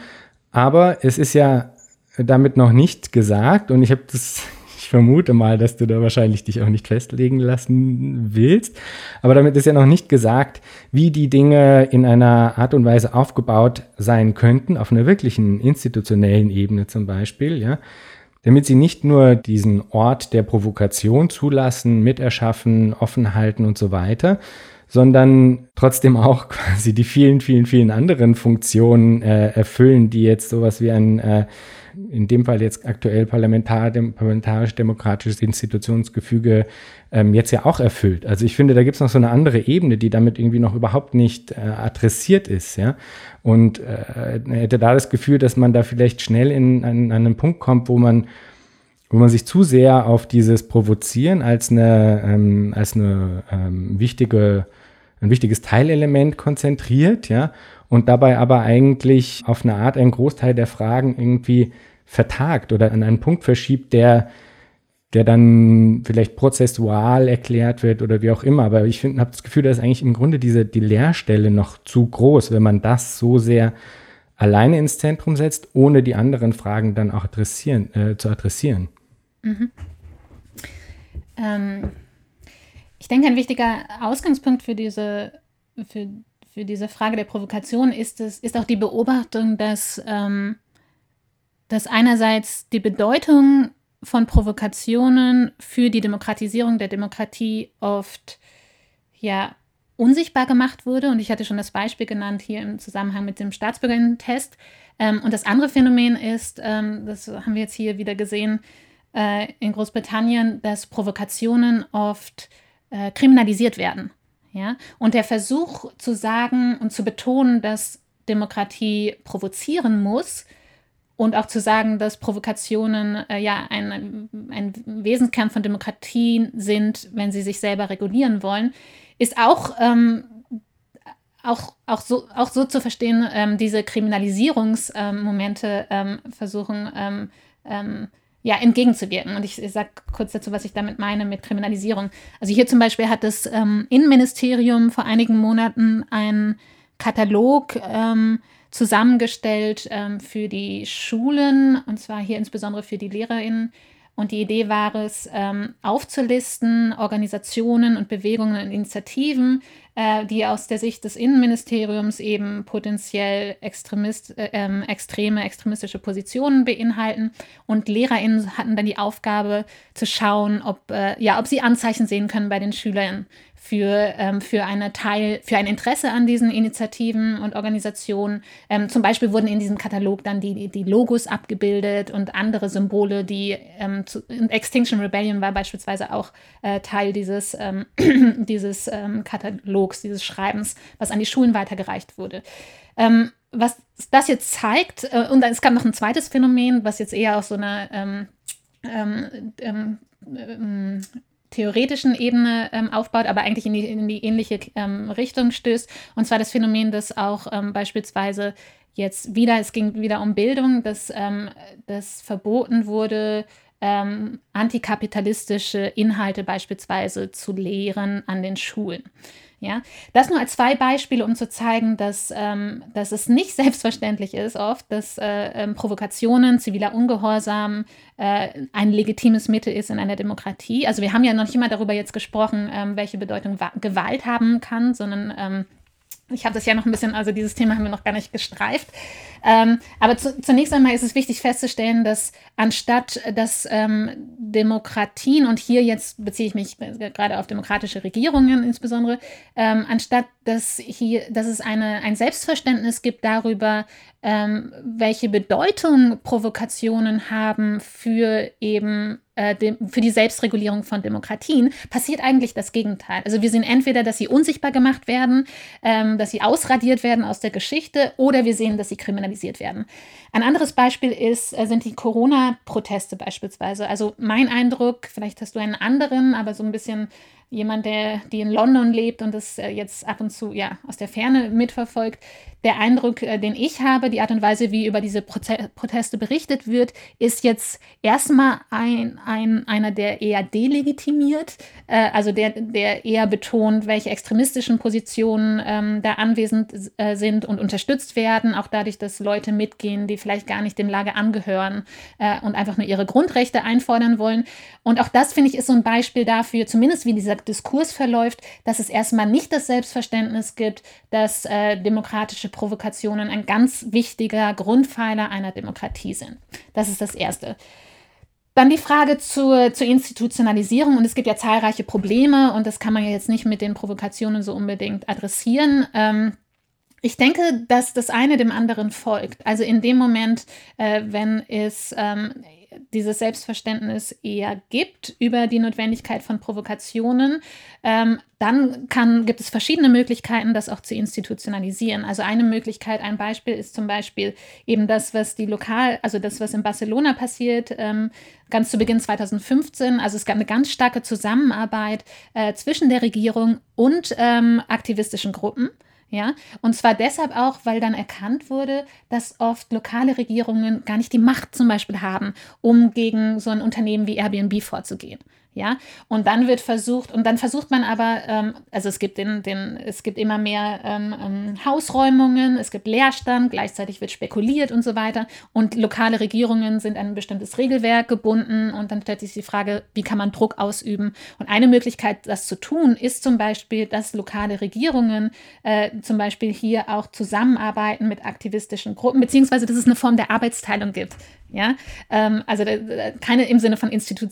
Aber es ist ja damit noch nicht gesagt und ich habe das ich vermute mal, dass du da wahrscheinlich dich auch nicht festlegen lassen willst. Aber damit ist ja noch nicht gesagt, wie die Dinge in einer Art und Weise aufgebaut sein könnten, auf einer wirklichen institutionellen Ebene zum Beispiel, ja. Damit sie nicht nur diesen Ort der Provokation zulassen, miterschaffen, offen halten und so weiter, sondern trotzdem auch quasi die vielen, vielen, vielen anderen Funktionen äh, erfüllen, die jetzt sowas wie ein äh, in dem Fall jetzt aktuell parlamentar, parlamentarisch-demokratisches Institutionsgefüge ähm, jetzt ja auch erfüllt. Also ich finde, da gibt es noch so eine andere Ebene, die damit irgendwie noch überhaupt nicht äh, adressiert ist, ja. Und äh, hätte da das Gefühl, dass man da vielleicht schnell in, an, an einen Punkt kommt, wo man wo man sich zu sehr auf dieses Provozieren als eine, ähm, als eine ähm, wichtige, ein wichtiges Teilelement konzentriert, ja, und dabei aber eigentlich auf eine Art einen Großteil der Fragen irgendwie vertagt oder an einen Punkt verschiebt, der, der dann vielleicht prozessual erklärt wird oder wie auch immer. Aber ich habe das Gefühl, dass eigentlich im Grunde diese, die Leerstelle noch zu groß, wenn man das so sehr alleine ins Zentrum setzt, ohne die anderen Fragen dann auch adressieren, äh, zu adressieren. Mhm. Ähm, ich denke, ein wichtiger Ausgangspunkt für diese, für, für diese Frage der Provokation ist, es, ist auch die Beobachtung, dass, ähm, dass einerseits die Bedeutung von Provokationen für die Demokratisierung der Demokratie oft ja unsichtbar gemacht wurde. Und ich hatte schon das Beispiel genannt hier im Zusammenhang mit dem Staatsbürgerinnen-Test. Ähm, und das andere Phänomen ist, ähm, das haben wir jetzt hier wieder gesehen äh, in Großbritannien, dass Provokationen oft äh, kriminalisiert werden. Ja? Und der Versuch zu sagen und zu betonen, dass Demokratie provozieren muss, und auch zu sagen, dass Provokationen äh, ja ein, ein Wesenskern von Demokratien sind, wenn sie sich selber regulieren wollen, ist auch, ähm, auch, auch, so, auch so zu verstehen, ähm, diese Kriminalisierungsmomente ähm, versuchen ähm, ähm, ja, entgegenzuwirken. Und ich, ich sage kurz dazu, was ich damit meine mit Kriminalisierung. Also hier zum Beispiel hat das ähm, Innenministerium vor einigen Monaten einen Katalog zusammengestellt für die Schulen, und zwar hier insbesondere für die LehrerInnen, und die Idee war es, ähm, aufzulisten Organisationen und Bewegungen und Initiativen, äh, die aus der Sicht des Innenministeriums eben potenziell Extremist, äh, ähm, extreme, extremistische Positionen beinhalten. Und LehrerInnen hatten dann die Aufgabe zu schauen, ob, äh, ja, ob sie Anzeichen sehen können bei den Schülern für, ähm, für, eine Teil, für ein Interesse an diesen Initiativen und Organisationen. Ähm, zum Beispiel wurden in diesem Katalog dann die, die Logos abgebildet und andere Symbole, die ähm, zu, Extinction Rebellion war beispielsweise auch äh, Teil dieses, ähm, dieses ähm, Katalogs, dieses Schreibens, was an die Schulen weitergereicht wurde. Ähm, was das jetzt zeigt, äh, und es gab noch ein zweites Phänomen, was jetzt eher auf so einer ähm, ähm, ähm, theoretischen Ebene ähm, aufbaut, aber eigentlich in die, in die ähnliche ähm, Richtung stößt. Und zwar das Phänomen, dass auch ähm, beispielsweise jetzt wieder, es ging wieder um Bildung, dass ähm, das verboten wurde, ähm, antikapitalistische Inhalte beispielsweise zu lehren an den Schulen. Ja, das nur als zwei Beispiele, um zu zeigen, dass, ähm, dass es nicht selbstverständlich ist, oft, dass äh, ähm, Provokationen, ziviler Ungehorsam äh, ein legitimes Mittel ist in einer Demokratie. Also wir haben ja noch nicht immer darüber jetzt gesprochen, ähm, welche Bedeutung Gewalt haben kann, sondern ähm, ich habe das ja noch ein bisschen, also dieses Thema haben wir noch gar nicht gestreift. Ähm, aber zu, zunächst einmal ist es wichtig festzustellen, dass anstatt dass ähm, Demokratien, und hier jetzt beziehe ich mich gerade auf demokratische Regierungen insbesondere, ähm, anstatt dass, hier, dass es eine, ein Selbstverständnis gibt darüber, ähm, welche Bedeutung Provokationen haben für eben äh, für die Selbstregulierung von Demokratien, passiert eigentlich das Gegenteil. Also wir sehen entweder, dass sie unsichtbar gemacht werden, ähm, dass sie ausradiert werden aus der Geschichte, oder wir sehen, dass sie kriminalisiert werden. Ein anderes Beispiel ist, äh, sind die Corona-Proteste beispielsweise. Also mein Eindruck, vielleicht hast du einen anderen, aber so ein bisschen jemand, der die in London lebt und das äh, jetzt ab und zu ja aus der Ferne mitverfolgt, der Eindruck, äh, den ich habe, die Art und Weise, wie über diese Proze Proteste berichtet wird, ist jetzt erstmal ein, ein, einer, der eher delegitimiert, äh, also der, der eher betont, welche extremistischen Positionen ähm, da anwesend äh, sind und unterstützt werden, auch dadurch, dass Leute mitgehen, die vielleicht gar nicht dem Lager angehören äh, und einfach nur ihre Grundrechte einfordern wollen. Und auch das, finde ich, ist so ein Beispiel dafür, zumindest wie dieser Diskurs verläuft, dass es erstmal nicht das Selbstverständnis gibt, dass äh, demokratische Provokationen ein ganz wichtiger Grundpfeiler einer Demokratie sind. Das ist das Erste. Dann die Frage zur, zur Institutionalisierung. Und es gibt ja zahlreiche Probleme und das kann man ja jetzt nicht mit den Provokationen so unbedingt adressieren. Ähm, ich denke, dass das eine dem anderen folgt. Also in dem Moment, äh, wenn es ähm, dieses Selbstverständnis eher gibt über die Notwendigkeit von Provokationen, ähm, dann kann, gibt es verschiedene Möglichkeiten, das auch zu institutionalisieren. Also eine Möglichkeit, ein Beispiel ist zum Beispiel eben das, was die lokal, also das, was in Barcelona passiert, ähm, ganz zu Beginn 2015. Also es gab eine ganz starke Zusammenarbeit äh, zwischen der Regierung und ähm, aktivistischen Gruppen. Ja, und zwar deshalb auch, weil dann erkannt wurde, dass oft lokale Regierungen gar nicht die Macht zum Beispiel haben, um gegen so ein Unternehmen wie Airbnb vorzugehen. Ja, und dann wird versucht, und dann versucht man aber, ähm, also es gibt den, den, es gibt immer mehr ähm, ähm, Hausräumungen, es gibt Leerstand, gleichzeitig wird spekuliert und so weiter. Und lokale Regierungen sind an ein bestimmtes Regelwerk gebunden und dann stellt sich die Frage, wie kann man Druck ausüben? Und eine Möglichkeit, das zu tun, ist zum Beispiel, dass lokale Regierungen äh, zum Beispiel hier auch zusammenarbeiten mit aktivistischen Gruppen, beziehungsweise dass es eine Form der Arbeitsteilung gibt. Ja, ähm, also keine im Sinne von Institu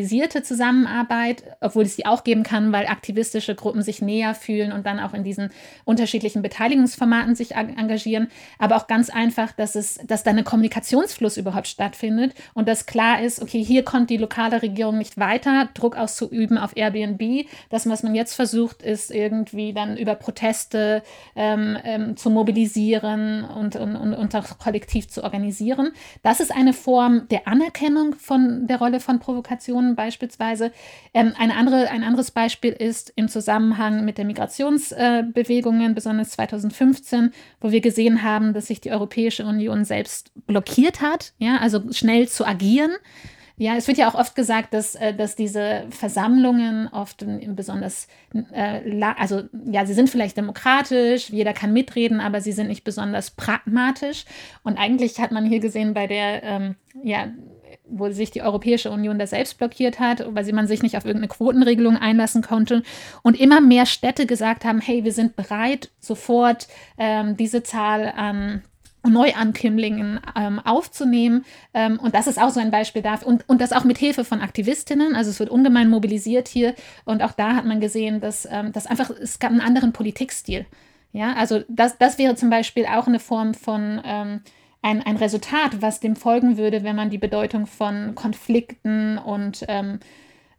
institutionalisierte Zusammenarbeit, obwohl es die auch geben kann, weil aktivistische Gruppen sich näher fühlen und dann auch in diesen unterschiedlichen Beteiligungsformaten sich engagieren, aber auch ganz einfach, dass es, dass da ein Kommunikationsfluss überhaupt stattfindet und dass klar ist, okay, hier kommt die lokale Regierung nicht weiter, Druck auszuüben auf Airbnb. Das, was man jetzt versucht, ist irgendwie dann über Proteste ähm, ähm, zu mobilisieren und, und, und, und auch kollektiv zu organisieren. Das ist eine Form der Anerkennung von der Rolle von Provokationen beispielsweise. Ähm, eine andere, ein anderes Beispiel ist im Zusammenhang mit den Migrationsbewegungen, äh, besonders 2015, wo wir gesehen haben, dass sich die Europäische Union selbst blockiert hat, ja, also schnell zu agieren. Ja, es wird ja auch oft gesagt, dass, äh, dass diese Versammlungen oft besonders, äh, also ja, sie sind vielleicht demokratisch, jeder kann mitreden, aber sie sind nicht besonders pragmatisch. Und eigentlich hat man hier gesehen bei der, ähm, ja, wo sich die Europäische Union da selbst blockiert hat, weil man sich nicht auf irgendeine Quotenregelung einlassen konnte und immer mehr Städte gesagt haben, hey, wir sind bereit, sofort ähm, diese Zahl an Neuankömmlingen ähm, aufzunehmen. Ähm, und das ist auch so ein Beispiel dafür. Und, und das auch mit Hilfe von Aktivistinnen. Also es wird ungemein mobilisiert hier. Und auch da hat man gesehen, dass, ähm, dass einfach, es gab einen anderen Politikstil. Ja, also das, das wäre zum Beispiel auch eine Form von ähm, ein, ein Resultat, was dem folgen würde, wenn man die Bedeutung von Konflikten und ähm,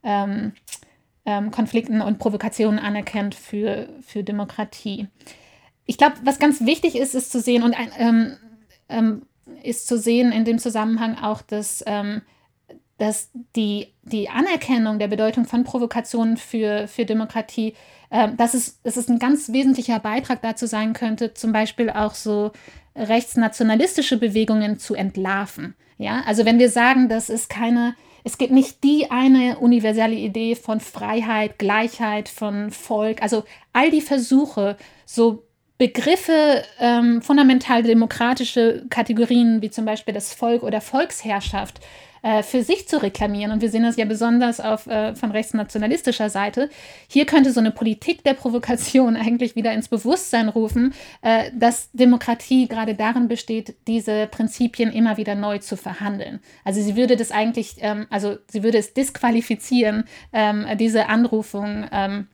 ähm, Konflikten und Provokationen anerkennt für, für Demokratie. Ich glaube, was ganz wichtig ist, ist zu sehen und ähm, ähm, ist zu sehen in dem Zusammenhang auch, dass, ähm, dass die, die Anerkennung der Bedeutung von Provokationen für, für Demokratie, äh, dass, es, dass es ein ganz wesentlicher Beitrag dazu sein könnte, zum Beispiel auch so rechtsnationalistische Bewegungen zu entlarven. Ja, also wenn wir sagen, dass es keine, es gibt nicht die eine universelle Idee von Freiheit, Gleichheit, von Volk, also all die Versuche, so Begriffe, ähm, fundamental demokratische Kategorien wie zum Beispiel das Volk oder Volksherrschaft äh, für sich zu reklamieren. Und wir sehen das ja besonders auf, äh, von rechtsnationalistischer Seite. Hier könnte so eine Politik der Provokation eigentlich wieder ins Bewusstsein rufen, äh, dass Demokratie gerade darin besteht, diese Prinzipien immer wieder neu zu verhandeln. Also sie würde das eigentlich, ähm, also sie würde es disqualifizieren, ähm, diese Anrufung. Ähm, äh,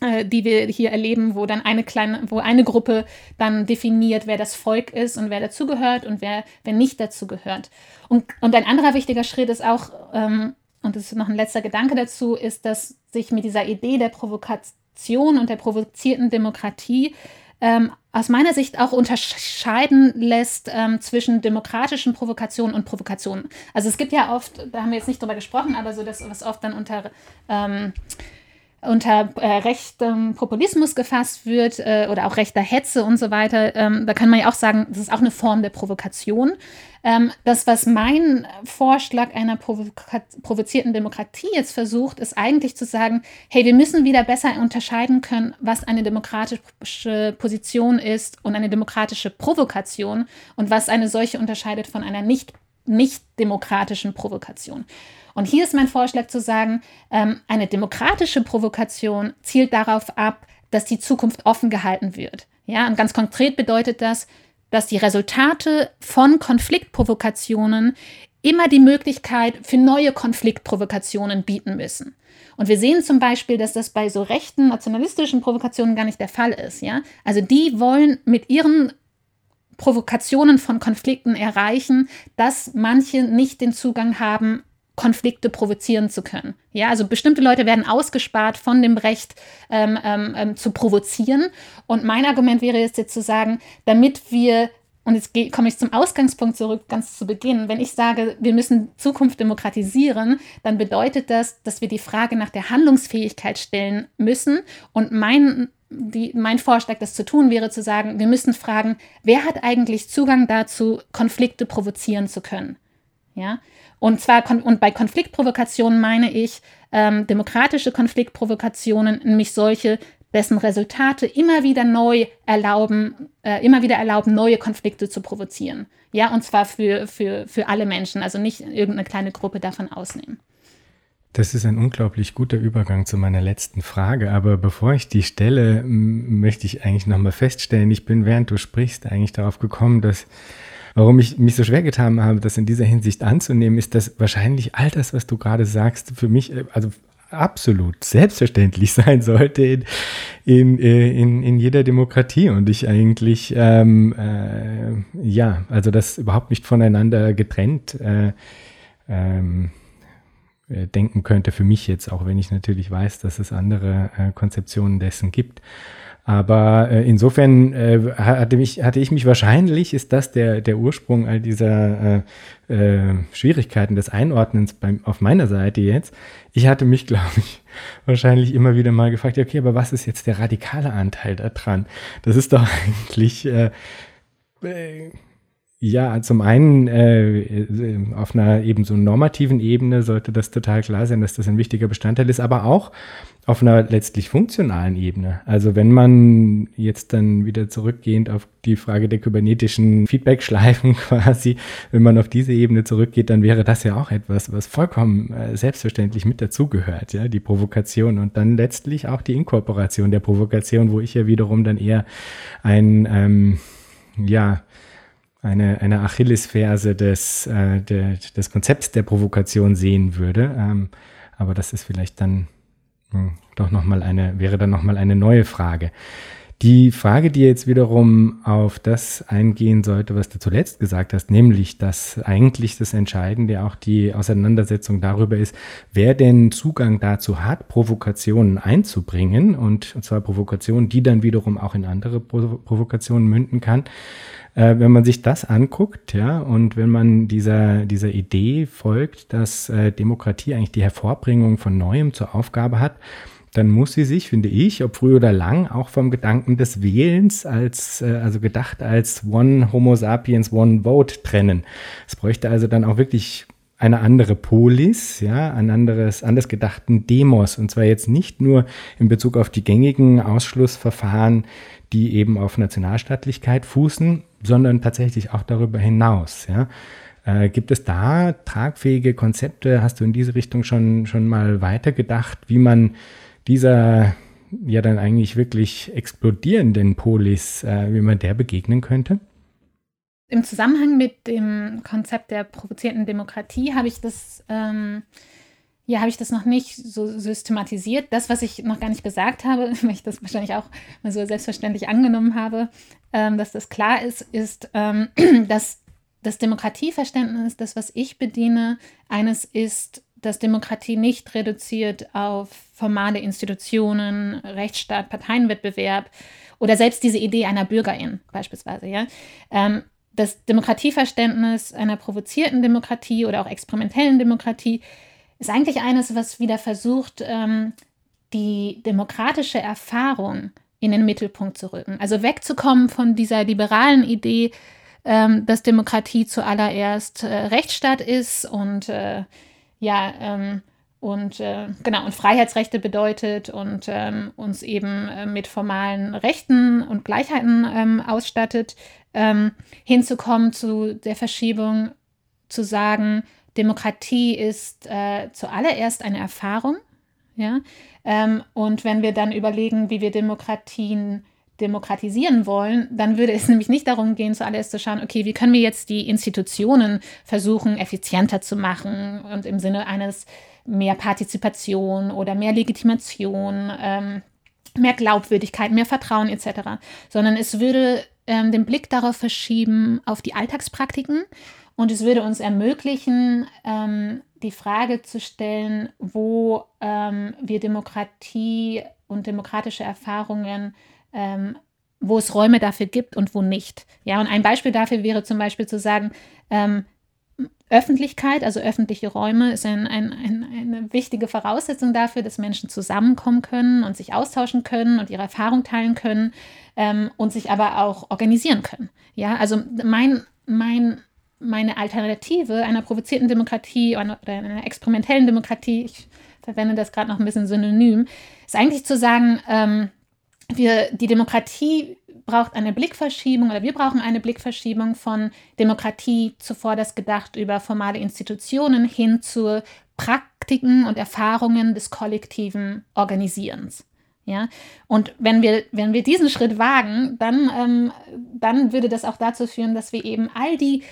die wir hier erleben, wo dann eine kleine, wo eine Gruppe dann definiert, wer das Volk ist und wer dazugehört und wer, wer nicht dazugehört. Und, und ein anderer wichtiger Schritt ist auch, ähm, und das ist noch ein letzter Gedanke dazu, ist, dass sich mit dieser Idee der Provokation und der provozierten Demokratie ähm, aus meiner Sicht auch unterscheiden lässt ähm, zwischen demokratischen Provokationen und Provokationen. Also es gibt ja oft, da haben wir jetzt nicht drüber gesprochen, aber so das, was oft dann unter ähm, unter äh, rechtem Populismus gefasst wird äh, oder auch rechter Hetze und so weiter, ähm, da kann man ja auch sagen, das ist auch eine Form der Provokation. Ähm, das, was mein Vorschlag einer provozierten Demokratie jetzt versucht, ist eigentlich zu sagen, hey, wir müssen wieder besser unterscheiden können, was eine demokratische Position ist und eine demokratische Provokation und was eine solche unterscheidet von einer nicht, nicht demokratischen Provokation. Und hier ist mein Vorschlag zu sagen, ähm, eine demokratische Provokation zielt darauf ab, dass die Zukunft offen gehalten wird. Ja, und ganz konkret bedeutet das, dass die Resultate von Konfliktprovokationen immer die Möglichkeit für neue Konfliktprovokationen bieten müssen. Und wir sehen zum Beispiel, dass das bei so rechten nationalistischen Provokationen gar nicht der Fall ist. Ja? Also die wollen mit ihren Provokationen von Konflikten erreichen, dass manche nicht den Zugang haben, Konflikte provozieren zu können. Ja, also bestimmte Leute werden ausgespart von dem Recht ähm, ähm, ähm zu provozieren. Und mein Argument wäre jetzt, jetzt zu sagen, damit wir und jetzt komme ich zum Ausgangspunkt zurück, ganz zu Beginn. Wenn ich sage, wir müssen Zukunft demokratisieren, dann bedeutet das, dass wir die Frage nach der Handlungsfähigkeit stellen müssen. Und mein, die, mein Vorschlag, das zu tun, wäre zu sagen, wir müssen fragen, wer hat eigentlich Zugang dazu, Konflikte provozieren zu können? Ja, und zwar und bei Konfliktprovokationen meine ich ähm, demokratische Konfliktprovokationen, nämlich solche, dessen Resultate immer wieder neu erlauben, äh, immer wieder erlauben, neue Konflikte zu provozieren. Ja, und zwar für, für, für alle Menschen, also nicht irgendeine kleine Gruppe davon ausnehmen. Das ist ein unglaublich guter Übergang zu meiner letzten Frage. Aber bevor ich die stelle, möchte ich eigentlich nochmal feststellen, ich bin, während du sprichst, eigentlich darauf gekommen, dass warum ich mich so schwer getan habe, das in dieser Hinsicht anzunehmen, ist, dass wahrscheinlich all das, was du gerade sagst, für mich, äh, also absolut selbstverständlich sein sollte in, in, äh, in, in jeder Demokratie und ich eigentlich, ähm, äh, ja, also das überhaupt nicht voneinander getrennt äh, ähm, äh, denken könnte für mich jetzt, auch wenn ich natürlich weiß, dass es andere Konzeptionen dessen gibt. Aber äh, insofern äh, hatte, mich, hatte ich mich wahrscheinlich, ist das der, der Ursprung all dieser äh, äh, Schwierigkeiten des Einordnens beim, auf meiner Seite jetzt. Ich hatte mich, glaube ich, wahrscheinlich immer wieder mal gefragt, okay, aber was ist jetzt der radikale Anteil da dran? Das ist doch eigentlich äh, äh, ja, zum einen äh, äh, auf einer eben so normativen Ebene sollte das total klar sein, dass das ein wichtiger Bestandteil ist, aber auch auf einer letztlich funktionalen Ebene. Also wenn man jetzt dann wieder zurückgehend auf die Frage der kybernetischen Feedback-Schleifen quasi, wenn man auf diese Ebene zurückgeht, dann wäre das ja auch etwas, was vollkommen äh, selbstverständlich mit dazugehört, ja, die Provokation und dann letztlich auch die Inkorporation der Provokation, wo ich ja wiederum dann eher ein, ähm, ja, eine, eine Achillesferse des, äh, de, des Konzepts der Provokation sehen würde. Ähm, aber das ist vielleicht dann mh, hm, doch nochmal eine, wäre dann nochmal eine neue Frage. Die Frage, die jetzt wiederum auf das eingehen sollte, was du zuletzt gesagt hast, nämlich, dass eigentlich das Entscheidende auch die Auseinandersetzung darüber ist, wer denn Zugang dazu hat, Provokationen einzubringen und, und zwar Provokationen, die dann wiederum auch in andere Provokationen münden kann. Äh, wenn man sich das anguckt, ja, und wenn man dieser, dieser Idee folgt, dass äh, Demokratie eigentlich die Hervorbringung von Neuem zur Aufgabe hat, dann muss sie sich, finde ich, ob früh oder lang, auch vom Gedanken des Wählens als, äh, also gedacht als One Homo sapiens, One Vote trennen. Es bräuchte also dann auch wirklich eine andere Polis, ja, ein anderes, anders gedachten Demos. Und zwar jetzt nicht nur in Bezug auf die gängigen Ausschlussverfahren, die eben auf Nationalstaatlichkeit fußen, sondern tatsächlich auch darüber hinaus. Ja. Äh, gibt es da tragfähige Konzepte? Hast du in diese Richtung schon, schon mal weitergedacht, wie man dieser ja dann eigentlich wirklich explodierenden Polis, äh, wie man der begegnen könnte? Im Zusammenhang mit dem Konzept der provozierten Demokratie habe ich das ähm, ja, habe ich das noch nicht so systematisiert. Das, was ich noch gar nicht gesagt habe, weil ich das wahrscheinlich auch mal so selbstverständlich angenommen habe, ähm, dass das klar ist, ist, ähm, dass das Demokratieverständnis, das, was ich bediene, eines ist, dass Demokratie nicht reduziert auf formale Institutionen, Rechtsstaat, Parteienwettbewerb oder selbst diese Idee einer Bürgerin beispielsweise. Ja? Ähm, das Demokratieverständnis einer provozierten Demokratie oder auch experimentellen Demokratie ist eigentlich eines, was wieder versucht, ähm, die demokratische Erfahrung in den Mittelpunkt zu rücken. Also wegzukommen von dieser liberalen Idee, ähm, dass Demokratie zuallererst äh, Rechtsstaat ist und äh, ja, ähm, und äh, genau, und Freiheitsrechte bedeutet und ähm, uns eben äh, mit formalen Rechten und Gleichheiten ähm, ausstattet, ähm, hinzukommen zu der Verschiebung, zu sagen, Demokratie ist äh, zuallererst eine Erfahrung. Ja? Ähm, und wenn wir dann überlegen, wie wir Demokratien demokratisieren wollen, dann würde es nämlich nicht darum gehen, zuallererst zu schauen, okay, wie können wir jetzt die Institutionen versuchen, effizienter zu machen und im Sinne eines mehr Partizipation oder mehr Legitimation, ähm, mehr Glaubwürdigkeit, mehr Vertrauen etc., sondern es würde ähm, den Blick darauf verschieben, auf die Alltagspraktiken. Und es würde uns ermöglichen, ähm, die Frage zu stellen, wo ähm, wir Demokratie und demokratische Erfahrungen, ähm, wo es Räume dafür gibt und wo nicht. Ja, und ein Beispiel dafür wäre zum Beispiel zu sagen, ähm, Öffentlichkeit, also öffentliche Räume, ist ein, ein, ein, eine wichtige Voraussetzung dafür, dass Menschen zusammenkommen können und sich austauschen können und ihre Erfahrung teilen können ähm, und sich aber auch organisieren können. Ja, also mein, mein, meine Alternative einer provozierten Demokratie oder einer experimentellen Demokratie, ich verwende das gerade noch ein bisschen synonym, ist eigentlich zu sagen, ähm, wir, die Demokratie braucht eine Blickverschiebung oder wir brauchen eine Blickverschiebung von Demokratie zuvor das gedacht über formale Institutionen hin zu Praktiken und Erfahrungen des kollektiven Organisierens. Ja, und wenn wir, wenn wir diesen Schritt wagen, dann, ähm, dann würde das auch dazu führen, dass wir eben all die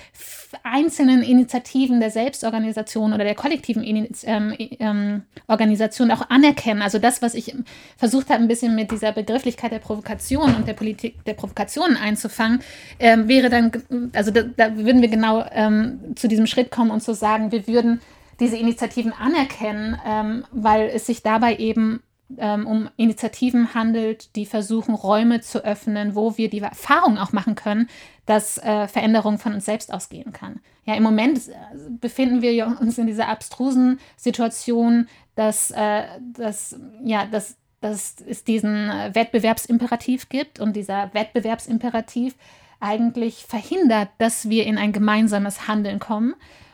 einzelnen Initiativen der Selbstorganisation oder der kollektiven ähm, ähm, Organisation auch anerkennen. Also das, was ich versucht habe, ein bisschen mit dieser Begrifflichkeit der Provokation und der Politik der Provokationen einzufangen, ähm, wäre dann, also da, da, würden wir genau ähm, zu diesem Schritt kommen und zu sagen, wir würden diese Initiativen anerkennen, ähm, weil es sich dabei eben ähm, um Initiativen handelt, die versuchen, Räume zu öffnen, wo wir die Erfahrung auch machen können, dass äh, Veränderung von uns selbst ausgehen kann. Ja, im Moment äh, befinden wir uns in dieser abstrusen Situation, dass, äh, dass, ja, dass, dass es diesen äh, Wettbewerbsimperativ gibt und dieser Wettbewerbsimperativ eigentlich verhindert, dass wir in ein gemeinsames Handeln kommen.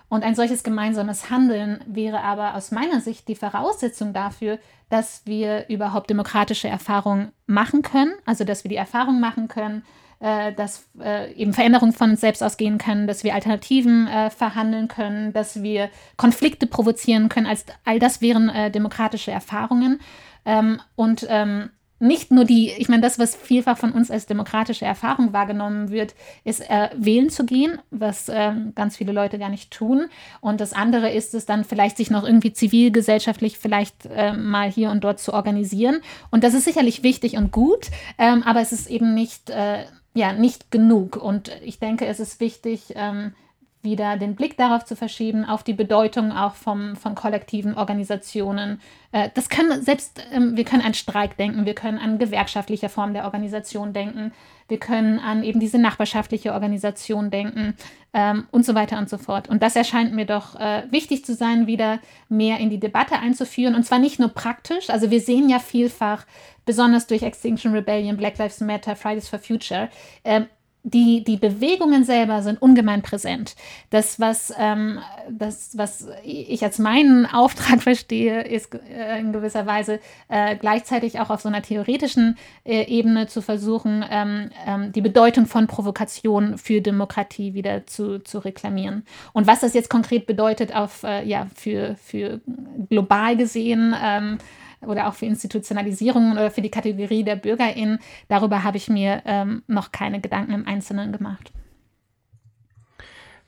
Und ein solches gemeinsames Handeln wäre aber aus meiner Sicht die Voraussetzung dafür, dass wir überhaupt demokratische Erfahrungen machen können, also dass wir die Erfahrung machen können, äh, dass äh, eben Veränderungen von uns selbst ausgehen können, dass wir Alternativen äh, verhandeln können, dass wir Konflikte provozieren können. Als, all das wären äh, demokratische Erfahrungen. Ähm, und ähm, nicht nur die, ich meine, das, was vielfach von uns als demokratische Erfahrung wahrgenommen wird, ist äh, wählen zu gehen, was äh, ganz viele Leute gar nicht tun. Und das andere ist es dann vielleicht, sich noch irgendwie zivilgesellschaftlich vielleicht äh, mal hier und dort zu organisieren. Und das ist sicherlich wichtig und gut, ähm, aber es ist eben nicht, äh, ja, nicht genug. Und ich denke, es ist wichtig, ähm, wieder den Blick darauf zu verschieben, auf die Bedeutung auch vom, von kollektiven Organisationen. Äh, das können selbst, ähm, wir können an Streik denken, wir können an gewerkschaftliche Form der Organisation denken, wir können an eben diese nachbarschaftliche Organisation denken ähm, und so weiter und so fort. Und das erscheint mir doch äh, wichtig zu sein, wieder mehr in die Debatte einzuführen. Und zwar nicht nur praktisch, also wir sehen ja vielfach, besonders durch Extinction Rebellion, Black Lives Matter, Fridays for Future, äh, die, die Bewegungen selber sind ungemein präsent. Das, was, ähm, das, was ich als meinen Auftrag verstehe, ist äh, in gewisser Weise äh, gleichzeitig auch auf so einer theoretischen äh, Ebene zu versuchen, ähm, ähm, die Bedeutung von Provokation für Demokratie wieder zu, zu reklamieren. Und was das jetzt konkret bedeutet auf, äh, ja, für, für global gesehen, ähm, oder auch für Institutionalisierungen oder für die Kategorie der BürgerInnen, darüber habe ich mir ähm, noch keine Gedanken im Einzelnen gemacht.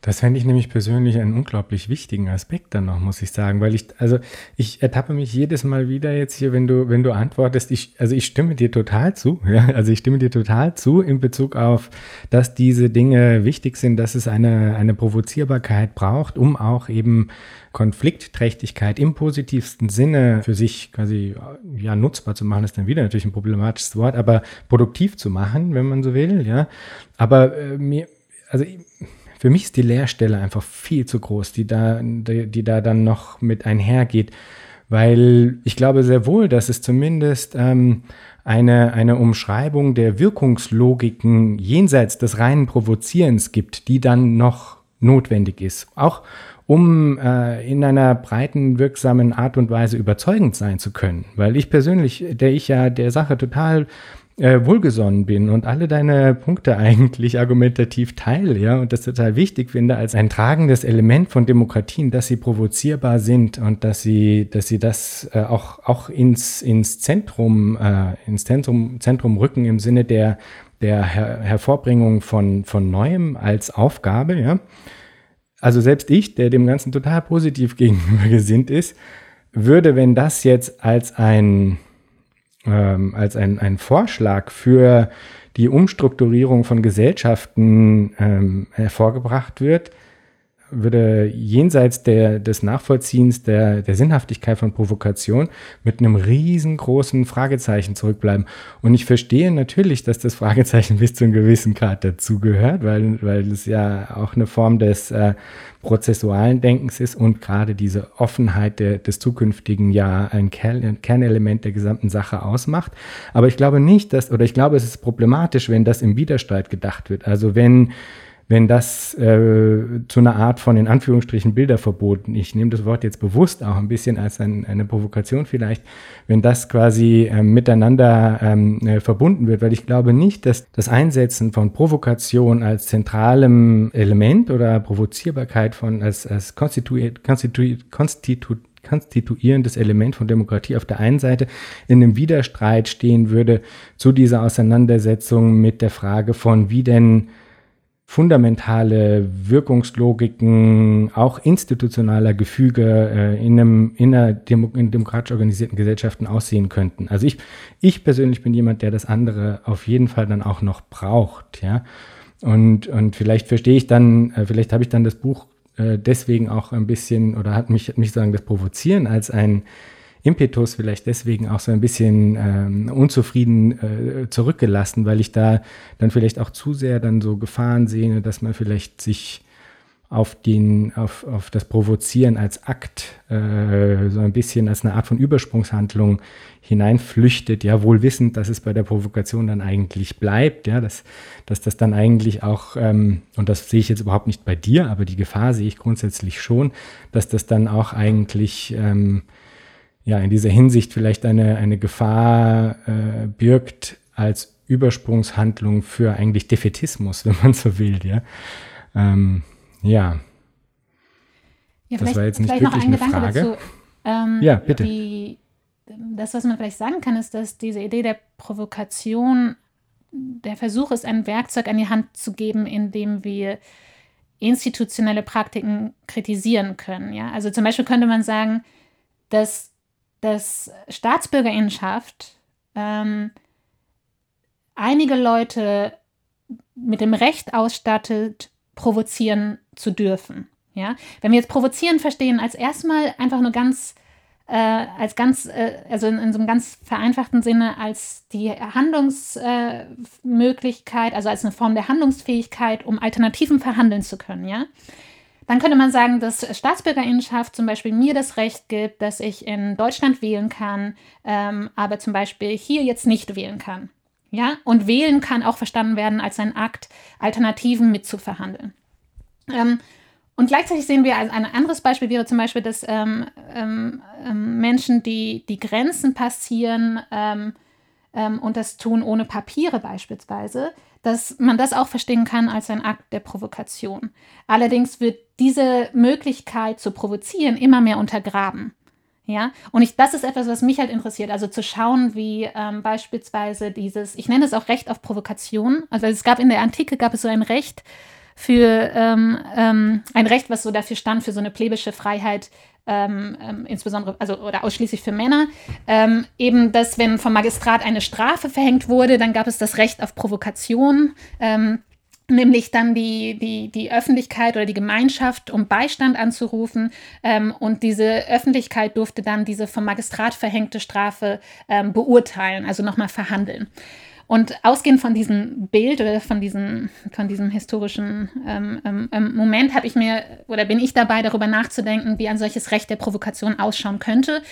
Das fände ich nämlich persönlich einen unglaublich wichtigen Aspekt dann noch, muss ich sagen, weil ich, also ich ertappe mich jedes Mal wieder jetzt hier, wenn du, wenn du antwortest, ich, also ich stimme dir total zu, ja, also ich stimme dir total zu in Bezug auf, dass diese Dinge wichtig sind, dass es eine, eine Provozierbarkeit braucht, um auch eben Konfliktträchtigkeit im positivsten Sinne für sich quasi ja nutzbar zu machen, ist dann wieder natürlich ein problematisches Wort, aber produktiv zu machen, wenn man so will, ja. Aber äh, mir, also für mich ist die Leerstelle einfach viel zu groß, die da, die, die da dann noch mit einhergeht, weil ich glaube sehr wohl, dass es zumindest ähm, eine, eine Umschreibung der Wirkungslogiken jenseits des reinen Provozierens gibt, die dann noch notwendig ist. Auch um äh, in einer breiten, wirksamen Art und Weise überzeugend sein zu können. Weil ich persönlich, der ich ja der Sache total äh, wohlgesonnen bin und alle deine Punkte eigentlich argumentativ teile, ja, und das total wichtig finde als ein tragendes Element von Demokratien, dass sie provozierbar sind und dass sie, dass sie das äh, auch, auch ins, ins Zentrum, äh, ins Zentrum, Zentrum rücken im Sinne der, der Her Hervorbringung von, von Neuem als Aufgabe, ja. Also selbst ich, der dem Ganzen total positiv gegenüber gesinnt ist, würde, wenn das jetzt als ein ähm, als ein, ein Vorschlag für die Umstrukturierung von Gesellschaften ähm, hervorgebracht wird, würde jenseits der, des Nachvollziehens der, der Sinnhaftigkeit von Provokation mit einem riesengroßen Fragezeichen zurückbleiben. Und ich verstehe natürlich, dass das Fragezeichen bis zu einem gewissen Grad dazugehört, weil, weil es ja auch eine Form des äh, prozessualen Denkens ist und gerade diese Offenheit der, des zukünftigen ja ein, ein Kernelement der gesamten Sache ausmacht. Aber ich glaube nicht, dass, oder ich glaube, es ist problematisch, wenn das im Widerstreit gedacht wird. Also wenn wenn das äh, zu einer Art von in Anführungsstrichen Bilderverboten, ich nehme das Wort jetzt bewusst auch ein bisschen als ein, eine Provokation vielleicht, wenn das quasi äh, miteinander ähm, äh, verbunden wird, weil ich glaube nicht, dass das Einsetzen von Provokation als zentralem Element oder Provozierbarkeit von als, als konstituiert, konstituiert, konstituiert konstituierendes Element von Demokratie auf der einen Seite in einem Widerstreit stehen würde zu dieser Auseinandersetzung mit der Frage von, wie denn fundamentale Wirkungslogiken auch institutionaler Gefüge äh, in, einem, in einer Demo in demokratisch organisierten Gesellschaften aussehen könnten. Also ich, ich persönlich bin jemand, der das andere auf jeden Fall dann auch noch braucht, ja. Und, und vielleicht verstehe ich dann, äh, vielleicht habe ich dann das Buch äh, deswegen auch ein bisschen oder hat mich, hat mich sagen, das Provozieren als ein Impetus vielleicht deswegen auch so ein bisschen ähm, unzufrieden äh, zurückgelassen, weil ich da dann vielleicht auch zu sehr dann so Gefahren sehe, dass man vielleicht sich auf, den, auf, auf das Provozieren als Akt, äh, so ein bisschen als eine Art von Übersprungshandlung hineinflüchtet, ja, wohl wissend, dass es bei der Provokation dann eigentlich bleibt, ja, dass, dass das dann eigentlich auch, ähm, und das sehe ich jetzt überhaupt nicht bei dir, aber die Gefahr sehe ich grundsätzlich schon, dass das dann auch eigentlich ähm, ja in dieser Hinsicht vielleicht eine, eine Gefahr äh, birgt als Übersprungshandlung für eigentlich Defetismus, wenn man so will, ja. Ähm, ja. ja. Das war jetzt nicht wirklich ein eine Frage. Dazu, ähm, ja, bitte. Die, das, was man vielleicht sagen kann, ist, dass diese Idee der Provokation der Versuch ist, ein Werkzeug an die Hand zu geben, in dem wir institutionelle Praktiken kritisieren können. Ja? Also zum Beispiel könnte man sagen, dass dass Staatsbürgerinnenschaft ähm, einige Leute mit dem Recht ausstattet, provozieren zu dürfen. Ja? Wenn wir jetzt provozieren verstehen, als erstmal einfach nur ganz, äh, als ganz, äh, also in, in, so einem ganz vereinfachten Sinne, als die Handlungsmöglichkeit, äh, also als eine Form der Handlungsfähigkeit, um Alternativen verhandeln zu können, ja. Dann könnte man sagen, dass Staatsbürgerinnenschaft zum Beispiel mir das Recht gibt, dass ich in Deutschland wählen kann, ähm, aber zum Beispiel hier jetzt nicht wählen kann. Ja, und wählen kann auch verstanden werden als ein Akt, Alternativen mitzuverhandeln. Ähm, und gleichzeitig sehen wir, also ein anderes Beispiel wäre zum Beispiel, dass ähm, ähm, ähm Menschen, die die Grenzen passieren ähm, und das tun ohne Papiere beispielsweise, dass man das auch verstehen kann als ein Akt der Provokation. Allerdings wird diese Möglichkeit zu provozieren immer mehr untergraben. Ja, und ich, das ist etwas, was mich halt interessiert. Also zu schauen, wie ähm, beispielsweise dieses, ich nenne es auch Recht auf Provokation. Also es gab in der Antike gab es so ein Recht für ähm, ähm, ein Recht, was so dafür stand für so eine plebische Freiheit ähm, ähm, insbesondere, also oder ausschließlich für Männer, ähm, eben, dass wenn vom Magistrat eine Strafe verhängt wurde, dann gab es das Recht auf Provokation. Ähm, nämlich dann die, die, die Öffentlichkeit oder die Gemeinschaft um Beistand anzurufen. Ähm, und diese Öffentlichkeit durfte dann diese vom Magistrat verhängte Strafe beurteilen, also nochmal verhandeln. Und ausgehend von diesem Bild oder von diesem, von diesem historischen ähm, ähm, ähm, Moment habe ich mir oder bin ich dabei, darüber nachzudenken, wie ein solches Recht der Provokation ausschauen könnte.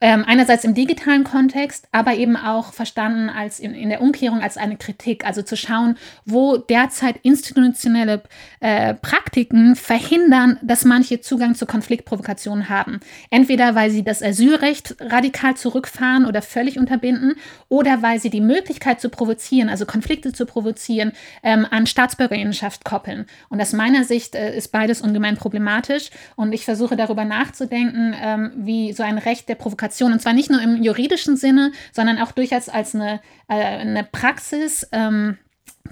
Ähm, einerseits im digitalen Kontext, aber eben auch verstanden als in, in, der Umkehrung als eine Kritik, also zu schauen, wo derzeit institutionelle äh, Praktiken verhindern, dass manche Zugang zu Konfliktprovokation haben. Entweder weil sie das Asylrecht radikal zurückfahren oder völlig unterbinden, oder weil sie die Möglichkeit zu provozieren, also Konflikte zu provozieren, ähm, an Staatsbürgerinnenschaft koppeln. Und aus meiner Sicht äh, ist beides ungemein problematisch. Und ich versuche darüber nachzudenken, ähm, wie so ein Recht der Provokation Provokation. Und zwar nicht nur im juridischen Sinne, sondern auch durchaus als eine, äh, eine Praxis, ähm,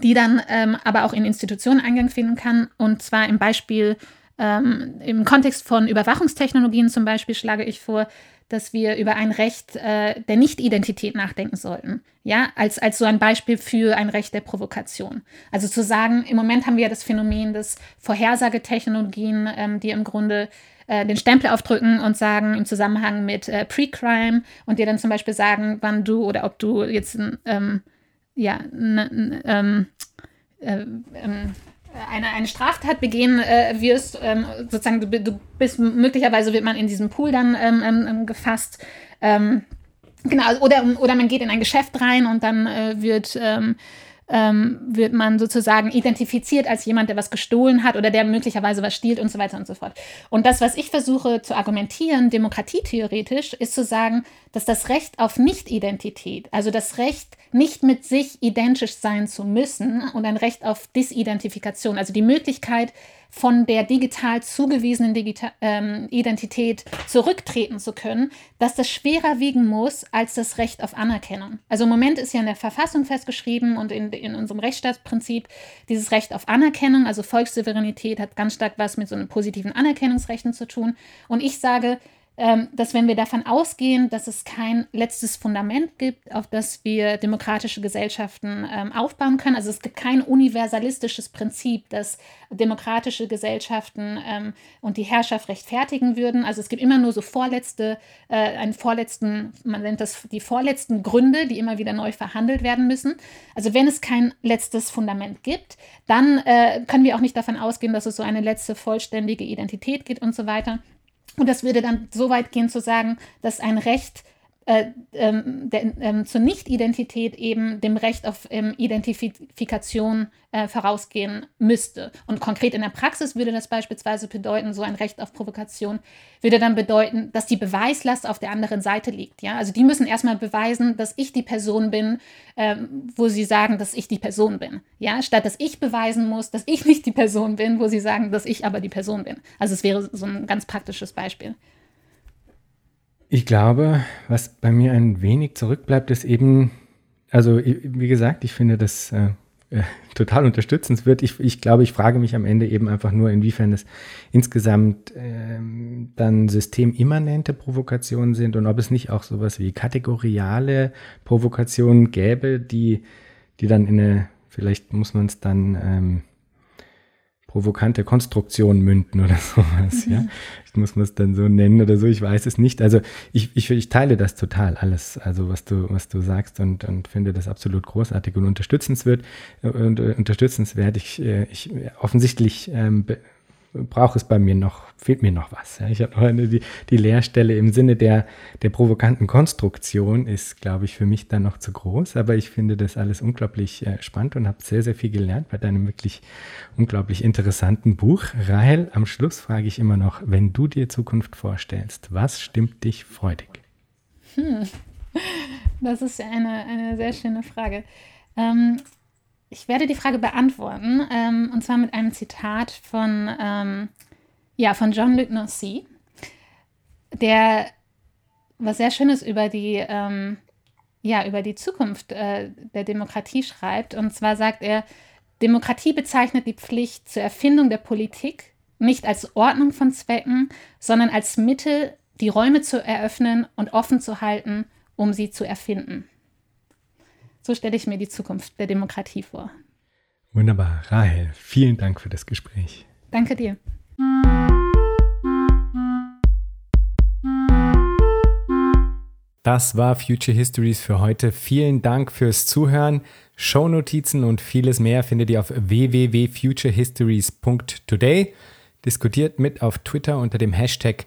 die dann ähm, aber auch in Institutionen Eingang finden kann. Und zwar im Beispiel, ähm, im Kontext von Überwachungstechnologien zum Beispiel schlage ich vor, dass wir über ein Recht äh, der Nicht-Identität nachdenken sollten. Ja, als, als so ein Beispiel für ein Recht der Provokation. Also zu sagen, im Moment haben wir ja das Phänomen des Vorhersagetechnologien, ähm, die im Grunde äh, den Stempel aufdrücken und sagen im Zusammenhang mit äh, Pre-Crime und dir dann zum Beispiel sagen, wann du oder ob du jetzt ähm, ja, ähm, äh, ähm, eine, eine Straftat begehen äh, wirst, ähm, sozusagen du, du, bist möglicherweise wird man in diesem Pool dann ähm, ähm, ähm gefasst. Ähm, genau, oder, oder man geht in ein Geschäft rein und dann äh, wird ähm, wird man sozusagen identifiziert als jemand, der was gestohlen hat oder der möglicherweise was stiehlt und so weiter und so fort. Und das, was ich versuche zu argumentieren, demokratietheoretisch, ist zu sagen, dass das Recht auf Nicht-Identität, also das Recht, nicht mit sich identisch sein zu müssen und ein Recht auf Disidentifikation, also die Möglichkeit, von der digital zugewiesenen Digita ähm, Identität zurücktreten zu können, dass das schwerer wiegen muss als das Recht auf Anerkennung. Also im Moment ist ja in der Verfassung festgeschrieben und in, in unserem Rechtsstaatsprinzip dieses Recht auf Anerkennung, also Volkssouveränität hat ganz stark was mit so einem positiven Anerkennungsrechten zu tun. Und ich sage, dass wenn wir davon ausgehen, dass es kein letztes Fundament gibt, auf das wir demokratische Gesellschaften ähm, aufbauen können, also es gibt kein universalistisches Prinzip, das demokratische Gesellschaften ähm, und die Herrschaft rechtfertigen würden. Also es gibt immer nur so vorletzte, äh, einen vorletzten, man nennt das die vorletzten Gründe, die immer wieder neu verhandelt werden müssen. Also wenn es kein letztes Fundament gibt, dann äh, können wir auch nicht davon ausgehen, dass es so eine letzte vollständige Identität gibt und so weiter. Und das würde dann so weit gehen zu sagen, dass ein Recht äh, ähm, der, ähm, zur Nicht-Identität eben dem Recht auf ähm, Identifikation äh, vorausgehen müsste. Und konkret in der Praxis würde das beispielsweise bedeuten, so ein Recht auf Provokation würde dann bedeuten, dass die Beweislast auf der anderen Seite liegt. Ja? Also die müssen erstmal beweisen, dass ich die Person bin, ähm, wo sie sagen, dass ich die Person bin. Ja? Statt dass ich beweisen muss, dass ich nicht die Person bin, wo sie sagen, dass ich aber die Person bin. Also es wäre so ein ganz praktisches Beispiel. Ich glaube, was bei mir ein wenig zurückbleibt, ist eben, also wie gesagt, ich finde das äh, äh, total unterstützenswert. Ich, ich glaube, ich frage mich am Ende eben einfach nur, inwiefern es insgesamt äh, dann systemimmanente Provokationen sind und ob es nicht auch sowas wie kategoriale Provokationen gäbe, die, die dann in eine, vielleicht muss man es dann ähm, provokante Konstruktion münden oder sowas, mhm. ja. Ich muss man es dann so nennen oder so, ich weiß es nicht. Also ich, ich, ich teile das total alles, also was du, was du sagst und, und finde das absolut großartig und unterstützenswert. Und, äh, unterstützenswert. Ich, äh, ich offensichtlich ähm, braucht es bei mir noch, fehlt mir noch was. Ja. Ich habe noch eine, die, die Leerstelle im Sinne der, der provokanten Konstruktion ist, glaube ich, für mich dann noch zu groß. Aber ich finde das alles unglaublich äh, spannend und habe sehr, sehr viel gelernt bei deinem wirklich unglaublich interessanten Buch. Rahel, am Schluss frage ich immer noch, wenn du dir Zukunft vorstellst, was stimmt dich freudig? Hm. Das ist eine, eine sehr schöne Frage. Ähm, ich werde die Frage beantworten, ähm, und zwar mit einem Zitat von, ähm, ja, von John-Luc Nancy, der was sehr Schönes über die, ähm, ja, über die Zukunft äh, der Demokratie schreibt. Und zwar sagt er, Demokratie bezeichnet die Pflicht zur Erfindung der Politik nicht als Ordnung von Zwecken, sondern als Mittel, die Räume zu eröffnen und offen zu halten, um sie zu erfinden. So stelle ich mir die Zukunft der Demokratie vor. Wunderbar. Rahel, vielen Dank für das Gespräch. Danke dir. Das war Future Histories für heute. Vielen Dank fürs Zuhören. Shownotizen und vieles mehr findet ihr auf www.futurehistories.today. Diskutiert mit auf Twitter unter dem Hashtag